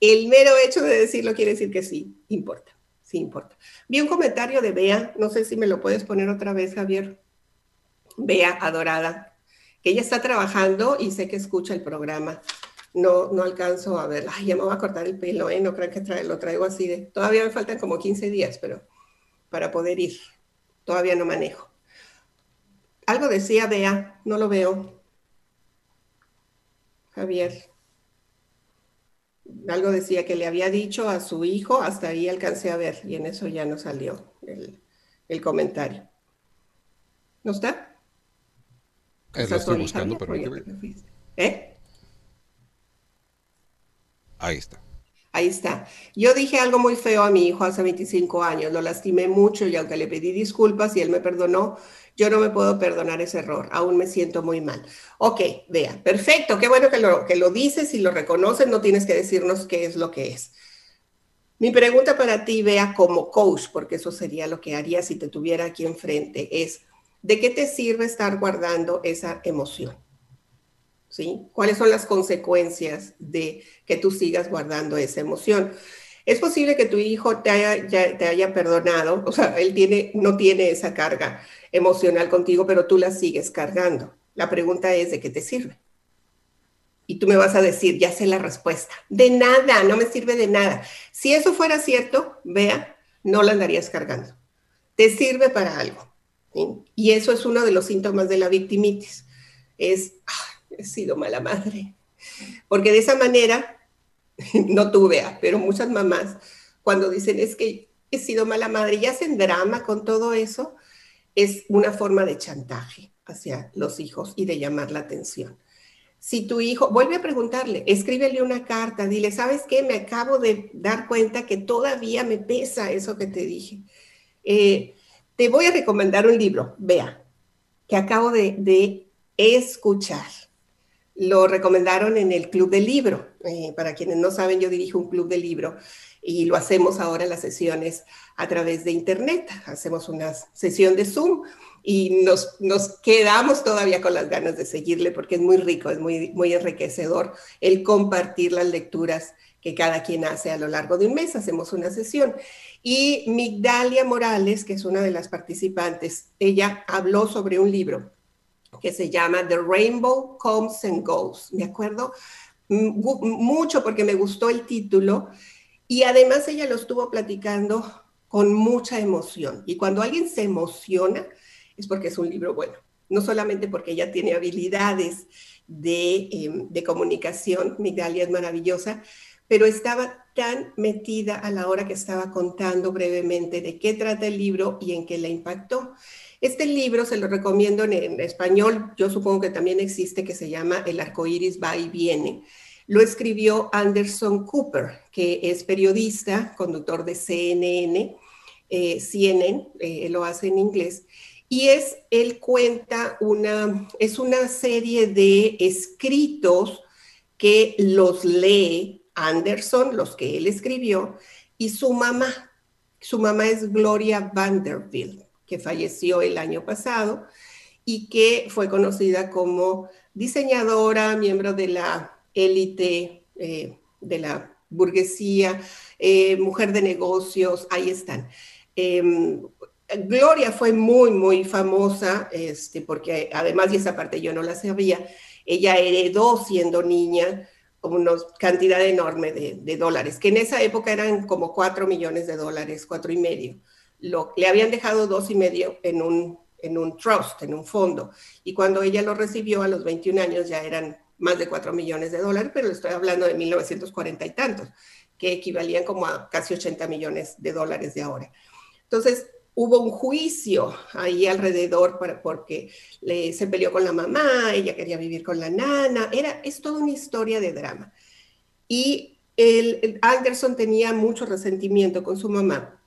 el mero hecho de decirlo quiere decir que sí, importa, sí importa. Vi un comentario de Bea, no sé si me lo puedes poner otra vez, Javier. Bea, adorada, que ella está trabajando y sé que escucha el programa. No, no alcanzo a ver, ay, ya me voy a cortar el pelo, ¿eh? no crean que lo traigo así de, todavía me faltan como 15 días, pero para poder ir, todavía no manejo. Algo decía Bea, no lo veo. Javier. Algo decía que le había dicho a su hijo, hasta ahí alcancé a ver, y en eso ya no salió el, el comentario. ¿No está? Eh, lo estoy buscando, pero... ¿Eh? Ahí está. Ahí está. Yo dije algo muy feo a mi hijo hace 25 años, lo lastimé mucho y aunque le pedí disculpas y él me perdonó, yo no me puedo perdonar ese error, aún me siento muy mal. Ok, vea, perfecto, qué bueno que lo, que lo dices y lo reconoces, no tienes que decirnos qué es lo que es. Mi pregunta para ti, vea, como coach, porque eso sería lo que haría si te tuviera aquí enfrente, es, ¿de qué te sirve estar guardando esa emoción? ¿Sí? ¿Cuáles son las consecuencias de que tú sigas guardando esa emoción? Es posible que tu hijo te haya, te haya perdonado, o sea, él tiene, no tiene esa carga emocional contigo, pero tú la sigues cargando. La pregunta es, ¿de qué te sirve? Y tú me vas a decir, ya sé la respuesta. De nada, no me sirve de nada. Si eso fuera cierto, vea, no la andarías cargando. Te sirve para algo. Y eso es uno de los síntomas de la victimitis. Es, he sido mala madre. Porque de esa manera, no tú veas, pero muchas mamás, cuando dicen es que he sido mala madre y hacen drama con todo eso, es una forma de chantaje hacia los hijos y de llamar la atención. Si tu hijo, vuelve a preguntarle, escríbele una carta, dile, ¿sabes qué? Me acabo de dar cuenta que todavía me pesa eso que te dije. Eh, te voy a recomendar un libro, vea, que acabo de escuchar lo recomendaron en el Club del Libro. Eh, para quienes no saben, yo dirijo un Club del Libro y lo hacemos ahora las sesiones a través de Internet. Hacemos una sesión de Zoom y nos, nos quedamos todavía con las ganas de seguirle porque es muy rico, es muy, muy enriquecedor el compartir las lecturas que cada quien hace a lo largo de un mes. Hacemos una sesión. Y Migdalia Morales, que es una de las participantes, ella habló sobre un libro que se llama The Rainbow Comes and Goes. ¿De acuerdo? Mucho porque me gustó el título y además ella lo estuvo platicando con mucha emoción. Y cuando alguien se emociona es porque es un libro bueno, no solamente porque ella tiene habilidades de, em, de comunicación, Migdalia es maravillosa, pero estaba tan metida a la hora que estaba contando brevemente de qué trata el libro y en qué la impactó. Este libro se lo recomiendo en, español, yo supongo que también existe, que se llama El arco iris va y viene. Lo escribió Anderson Cooper, que es periodista, conductor de CNN, eh, CNN, eh, lo hace en inglés, y es, él cuenta una, es una serie de escritos que los lee Anderson, los que él escribió, y su mamá. Su mamá es Gloria Vanderbilt que falleció el año pasado y que fue conocida como diseñadora, miembro de la élite eh, de la burguesía, eh, mujer de negocios, ahí están. Em, Gloria fue muy, muy famosa, este, porque además, y esa parte yo no la sabía, ella heredó siendo niña una cantidad enorme de, de, dólares, que en esa época eran como cuatro millones de dólares, cuatro y medio le habían dejado dos y medio en un, en un trust, en un fondo. Y cuando ella lo recibió a los 21 años ya eran más de 4 millones de dólares, pero estoy hablando de 1940 y tantos, que equivalían como a casi 80 millones de dólares de ahora. Entonces, hubo un juicio ahí alrededor para, porque se peleó con la mamá, ella quería vivir con la nana, era, es toda una historia de drama. Y el Anderson tenía mucho resentimiento con su mamá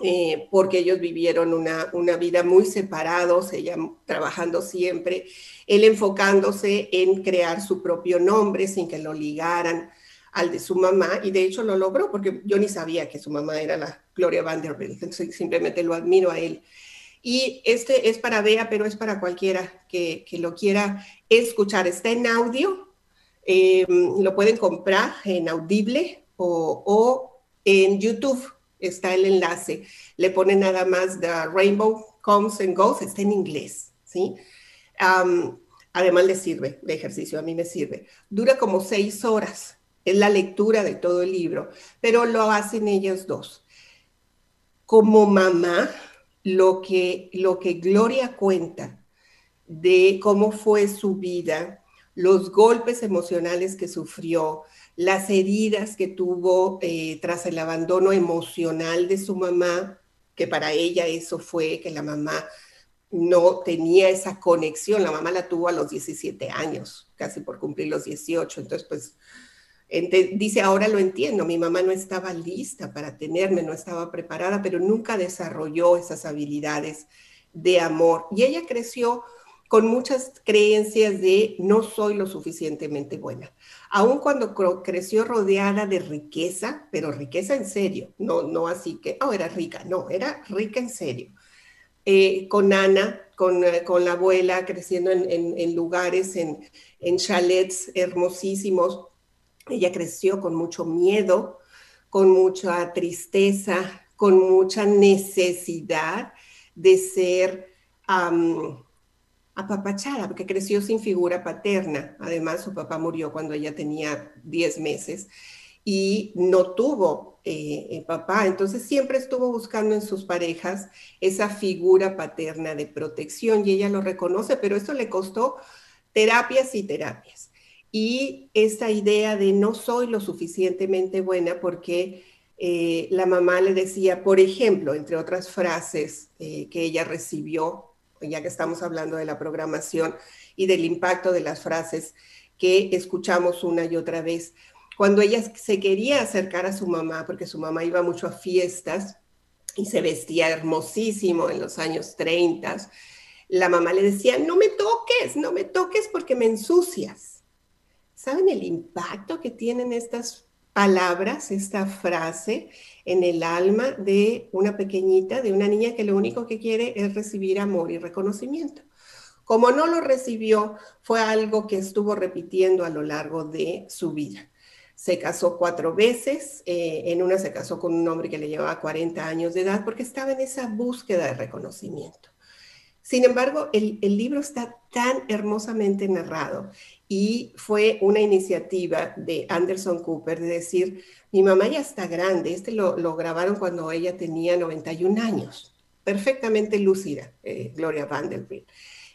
eh, porque ellos vivieron una, una, vida muy separados, ella trabajando siempre, él enfocándose en crear su propio nombre sin que lo ligaran al de su mamá, y de hecho lo logró, porque yo ni sabía que su mamá era la Gloria Vanderbilt, simplemente lo admiro a él. Y este es para Bea, pero es para cualquiera que, que lo quiera escuchar. Está en audio, eh, lo pueden comprar en Audible, o, en YouTube está el enlace. Le pone nada más The Rainbow Comes and Goes, está en inglés, ¿sí? además le sirve de ejercicio, a mí me sirve. Dura como seis horas, es la lectura de todo el libro, pero lo hacen ellas dos. Como mamá, lo que, lo que Gloria cuenta de cómo fue su vida, los golpes emocionales que sufrió, las heridas que tuvo eh, tras el abandono emocional de su mamá, que para ella eso fue que la mamá no tenía esa conexión, la mamá la tuvo a los 17 años, casi por cumplir los 18, entonces pues dice, ahora lo entiendo, mi mamá no estaba lista para tenerme, no estaba preparada, pero nunca desarrolló esas habilidades de amor. Y ella creció con muchas creencias de no soy lo suficientemente buena. Aun cuando creció rodeada de riqueza, pero riqueza en serio, no, no así que, oh, era rica, no, era rica en serio. Eh, con Ana, con, eh, con, la abuela, creciendo en, en, lugares, en, en chalets hermosísimos, ella creció con mucho miedo, con mucha tristeza, con mucha necesidad de ser apapachada, porque creció sin figura paterna. Además, su papá murió cuando ella tenía 10 meses y no tuvo eh, eh, papá. Entonces siempre estuvo buscando en sus parejas esa figura paterna de protección y ella lo reconoce, pero esto le costó terapias y terapias y esa idea de no soy lo suficientemente buena porque eh, la mamá le decía, por ejemplo, entre otras frases que ella recibió, ya que estamos hablando de la programación y del impacto de las frases que escuchamos una y otra vez, cuando ella se quería acercar a su mamá, porque su mamá iba mucho a fiestas y se vestía hermosísimo en los años 30, la mamá le decía, no me toques, no me toques porque me ensucias ¿Saben el impacto que tienen estas palabras, esta frase en el alma de una pequeñita, de una niña que lo único que quiere es recibir amor y reconocimiento? Como no lo recibió, fue algo que estuvo repitiendo a lo largo de su vida. Se casó cuatro veces, eh, en una se casó con un hombre que le llevaba 40 años de edad porque estaba en esa búsqueda de reconocimiento. Sin embargo, el, libro está tan hermosamente narrado y fue una iniciativa de Anderson Cooper de decir, mi mamá ya está grande, este lo, grabaron cuando ella tenía 91 años, perfectamente lúcida, eh, Gloria Vanderbilt,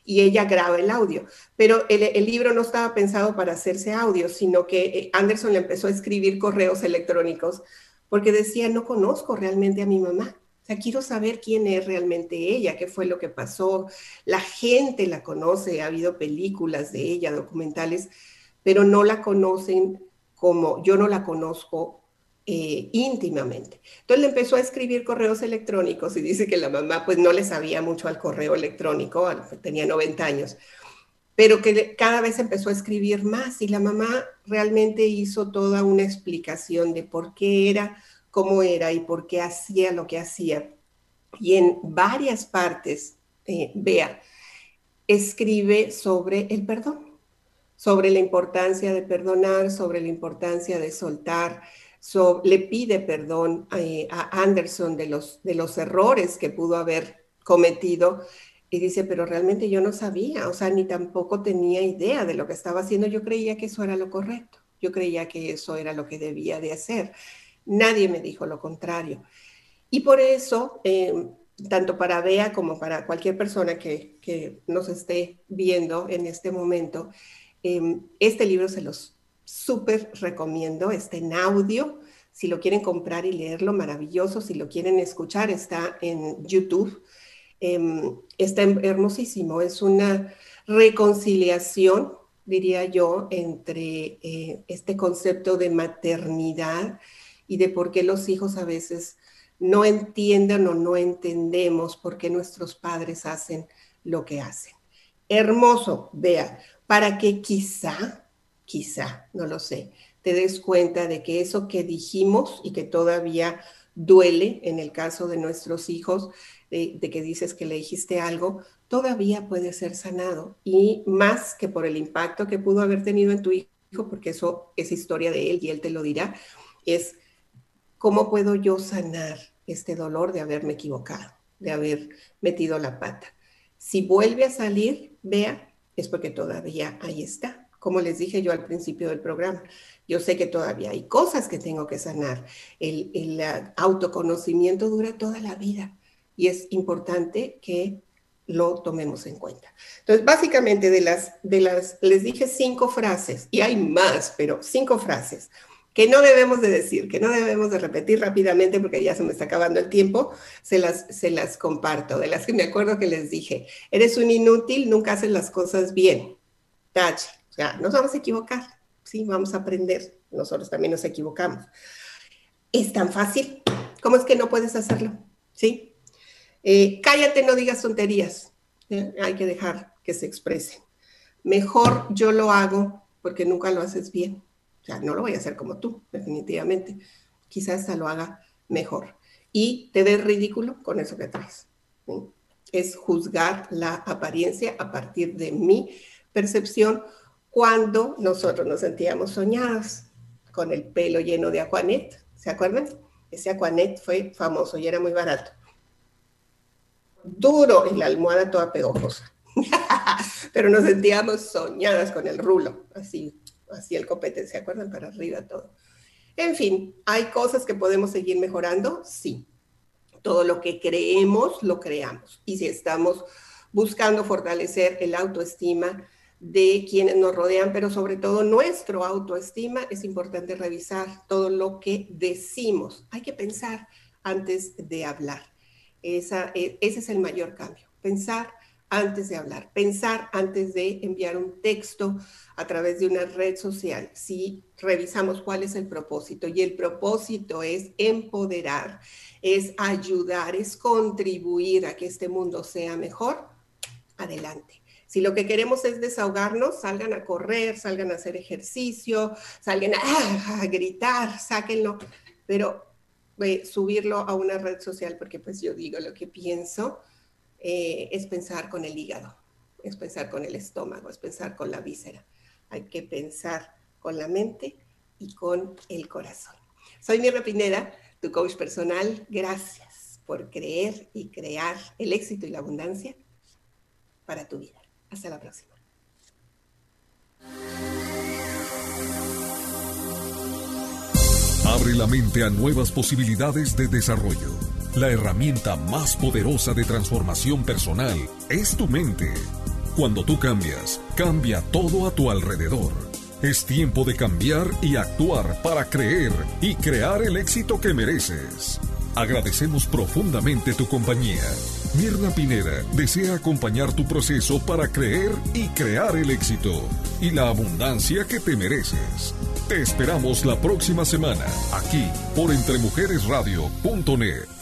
y ella graba el audio, pero el, el, libro no estaba pensado para hacerse audio, sino que eh, Anderson le empezó a escribir correos electrónicos porque decía, no conozco realmente a mi mamá sea, quiero saber quién es realmente ella, qué fue lo que pasó. La gente la conoce, ha habido películas de ella, documentales, pero no la conocen como yo no la conozco eh, íntimamente. Entonces le empezó a escribir correos electrónicos y dice que la mamá pues no le sabía mucho al correo electrónico, tenía 90 años, pero que cada vez empezó a escribir más y la mamá realmente hizo toda una explicación de por qué era cómo era y por qué hacía lo que hacía. Y en varias partes, eh, vea, escribe sobre el perdón, sobre la importancia de perdonar, sobre la importancia de soltar, le pide perdón eh, a Anderson de los, de los errores que pudo haber cometido y dice, pero realmente yo no sabía, o sea, ni tampoco tenía idea de lo que estaba haciendo, yo creía que eso era lo correcto, yo creía que eso era lo que debía de hacer. Nadie me dijo lo contrario. Y por eso, eh, tanto para Bea como para cualquier persona que, nos esté viendo en este momento, eh, este libro se los súper recomiendo, está en audio. Si lo quieren comprar y leerlo, maravilloso. Si lo quieren escuchar, está en YouTube. Em, está hermosísimo. Es una reconciliación, diría yo, entre eh, este concepto de maternidad y de por qué los hijos a veces no entienden o no entendemos por qué nuestros padres hacen lo que hacen. Hermoso, vea, para que quizá, quizá, no lo sé, te des cuenta de que eso que dijimos y que todavía duele en el caso de nuestros hijos, de, que dices que le dijiste algo, todavía puede ser sanado. Y más que por el impacto que pudo haber tenido en tu hijo, porque eso es historia de él y él te lo dirá, es cómo puedo yo sanar este dolor de haberme equivocado, de haber metido la pata. Si vuelve a salir, vea, es porque todavía ahí está. Como les dije yo al principio del programa, yo sé que todavía hay cosas que tengo que sanar. El, autoconocimiento dura toda la vida y es importante que lo tomemos en cuenta. Entonces, básicamente de las, de las, les dije cinco frases, y hay más, pero cinco frases que no debemos de decir, que no debemos de repetir rápidamente porque ya se me está acabando el tiempo, se las, se las comparto. De las que me acuerdo que les dije, eres un inútil, nunca haces las cosas bien. Tache, o sea, nos vamos a equivocar, sí, vamos a aprender, nosotros también nos equivocamos. Es tan fácil, ¿cómo es que no puedes hacerlo? ¿Sí? Eh, cállate, no digas tonterías, hay que dejar que se expresen. Mejor yo lo hago porque nunca lo haces bien sea, no lo voy a hacer como tú, definitivamente. Quizás hasta lo haga mejor. Y te ves ridículo con eso que traes. Es juzgar la apariencia a partir de mi percepción cuando nosotros nos sentíamos soñados con el pelo lleno de Aquanet. ¿Se acuerdan? Ese Aquanet fue famoso y era muy barato. Duro y la almohada toda pegojosa. Pero nos sentíamos soñadas con el rulo, así así el copete, ¿se acuerdan? Para arriba todo. En fin, ¿hay cosas que podemos seguir mejorando? Sí. Todo lo que creemos, lo creamos. Y si estamos buscando fortalecer el autoestima de quienes nos rodean, pero sobre todo nuestro autoestima, es importante revisar todo lo que decimos. Hay que pensar antes de hablar. Esa, e, ese es el mayor cambio. Pensar antes de hablar, pensar antes de enviar un texto a través de una red social, si revisamos cuál es el propósito. Y el propósito es empoderar, es ayudar, es contribuir a que este mundo sea mejor, adelante. Si lo que queremos es desahogarnos, salgan a correr, salgan a hacer ejercicio, salgan a, gritar, sáquenlo, pero eh, subirlo a una red social, porque pues yo digo lo que pienso, eh, es pensar con el hígado, es pensar con el estómago, es pensar con la víscera. Hay que pensar con la mente y con el corazón. Soy Mirna Pineda, tu coach personal. Gracias por creer y crear el éxito y la abundancia para tu vida. Hasta la próxima. Abre la mente a nuevas posibilidades de desarrollo. La herramienta más poderosa de transformación personal es tu mente. Cuando tú cambias, cambia todo a tu alrededor. Es tiempo de cambiar y actuar para creer y crear el éxito que mereces. Agradecemos profundamente tu compañía. Mirna Pineda desea acompañar tu proceso para creer y crear el éxito y la abundancia que te mereces. Te esperamos la próxima semana, aquí por entremujeresradio.net.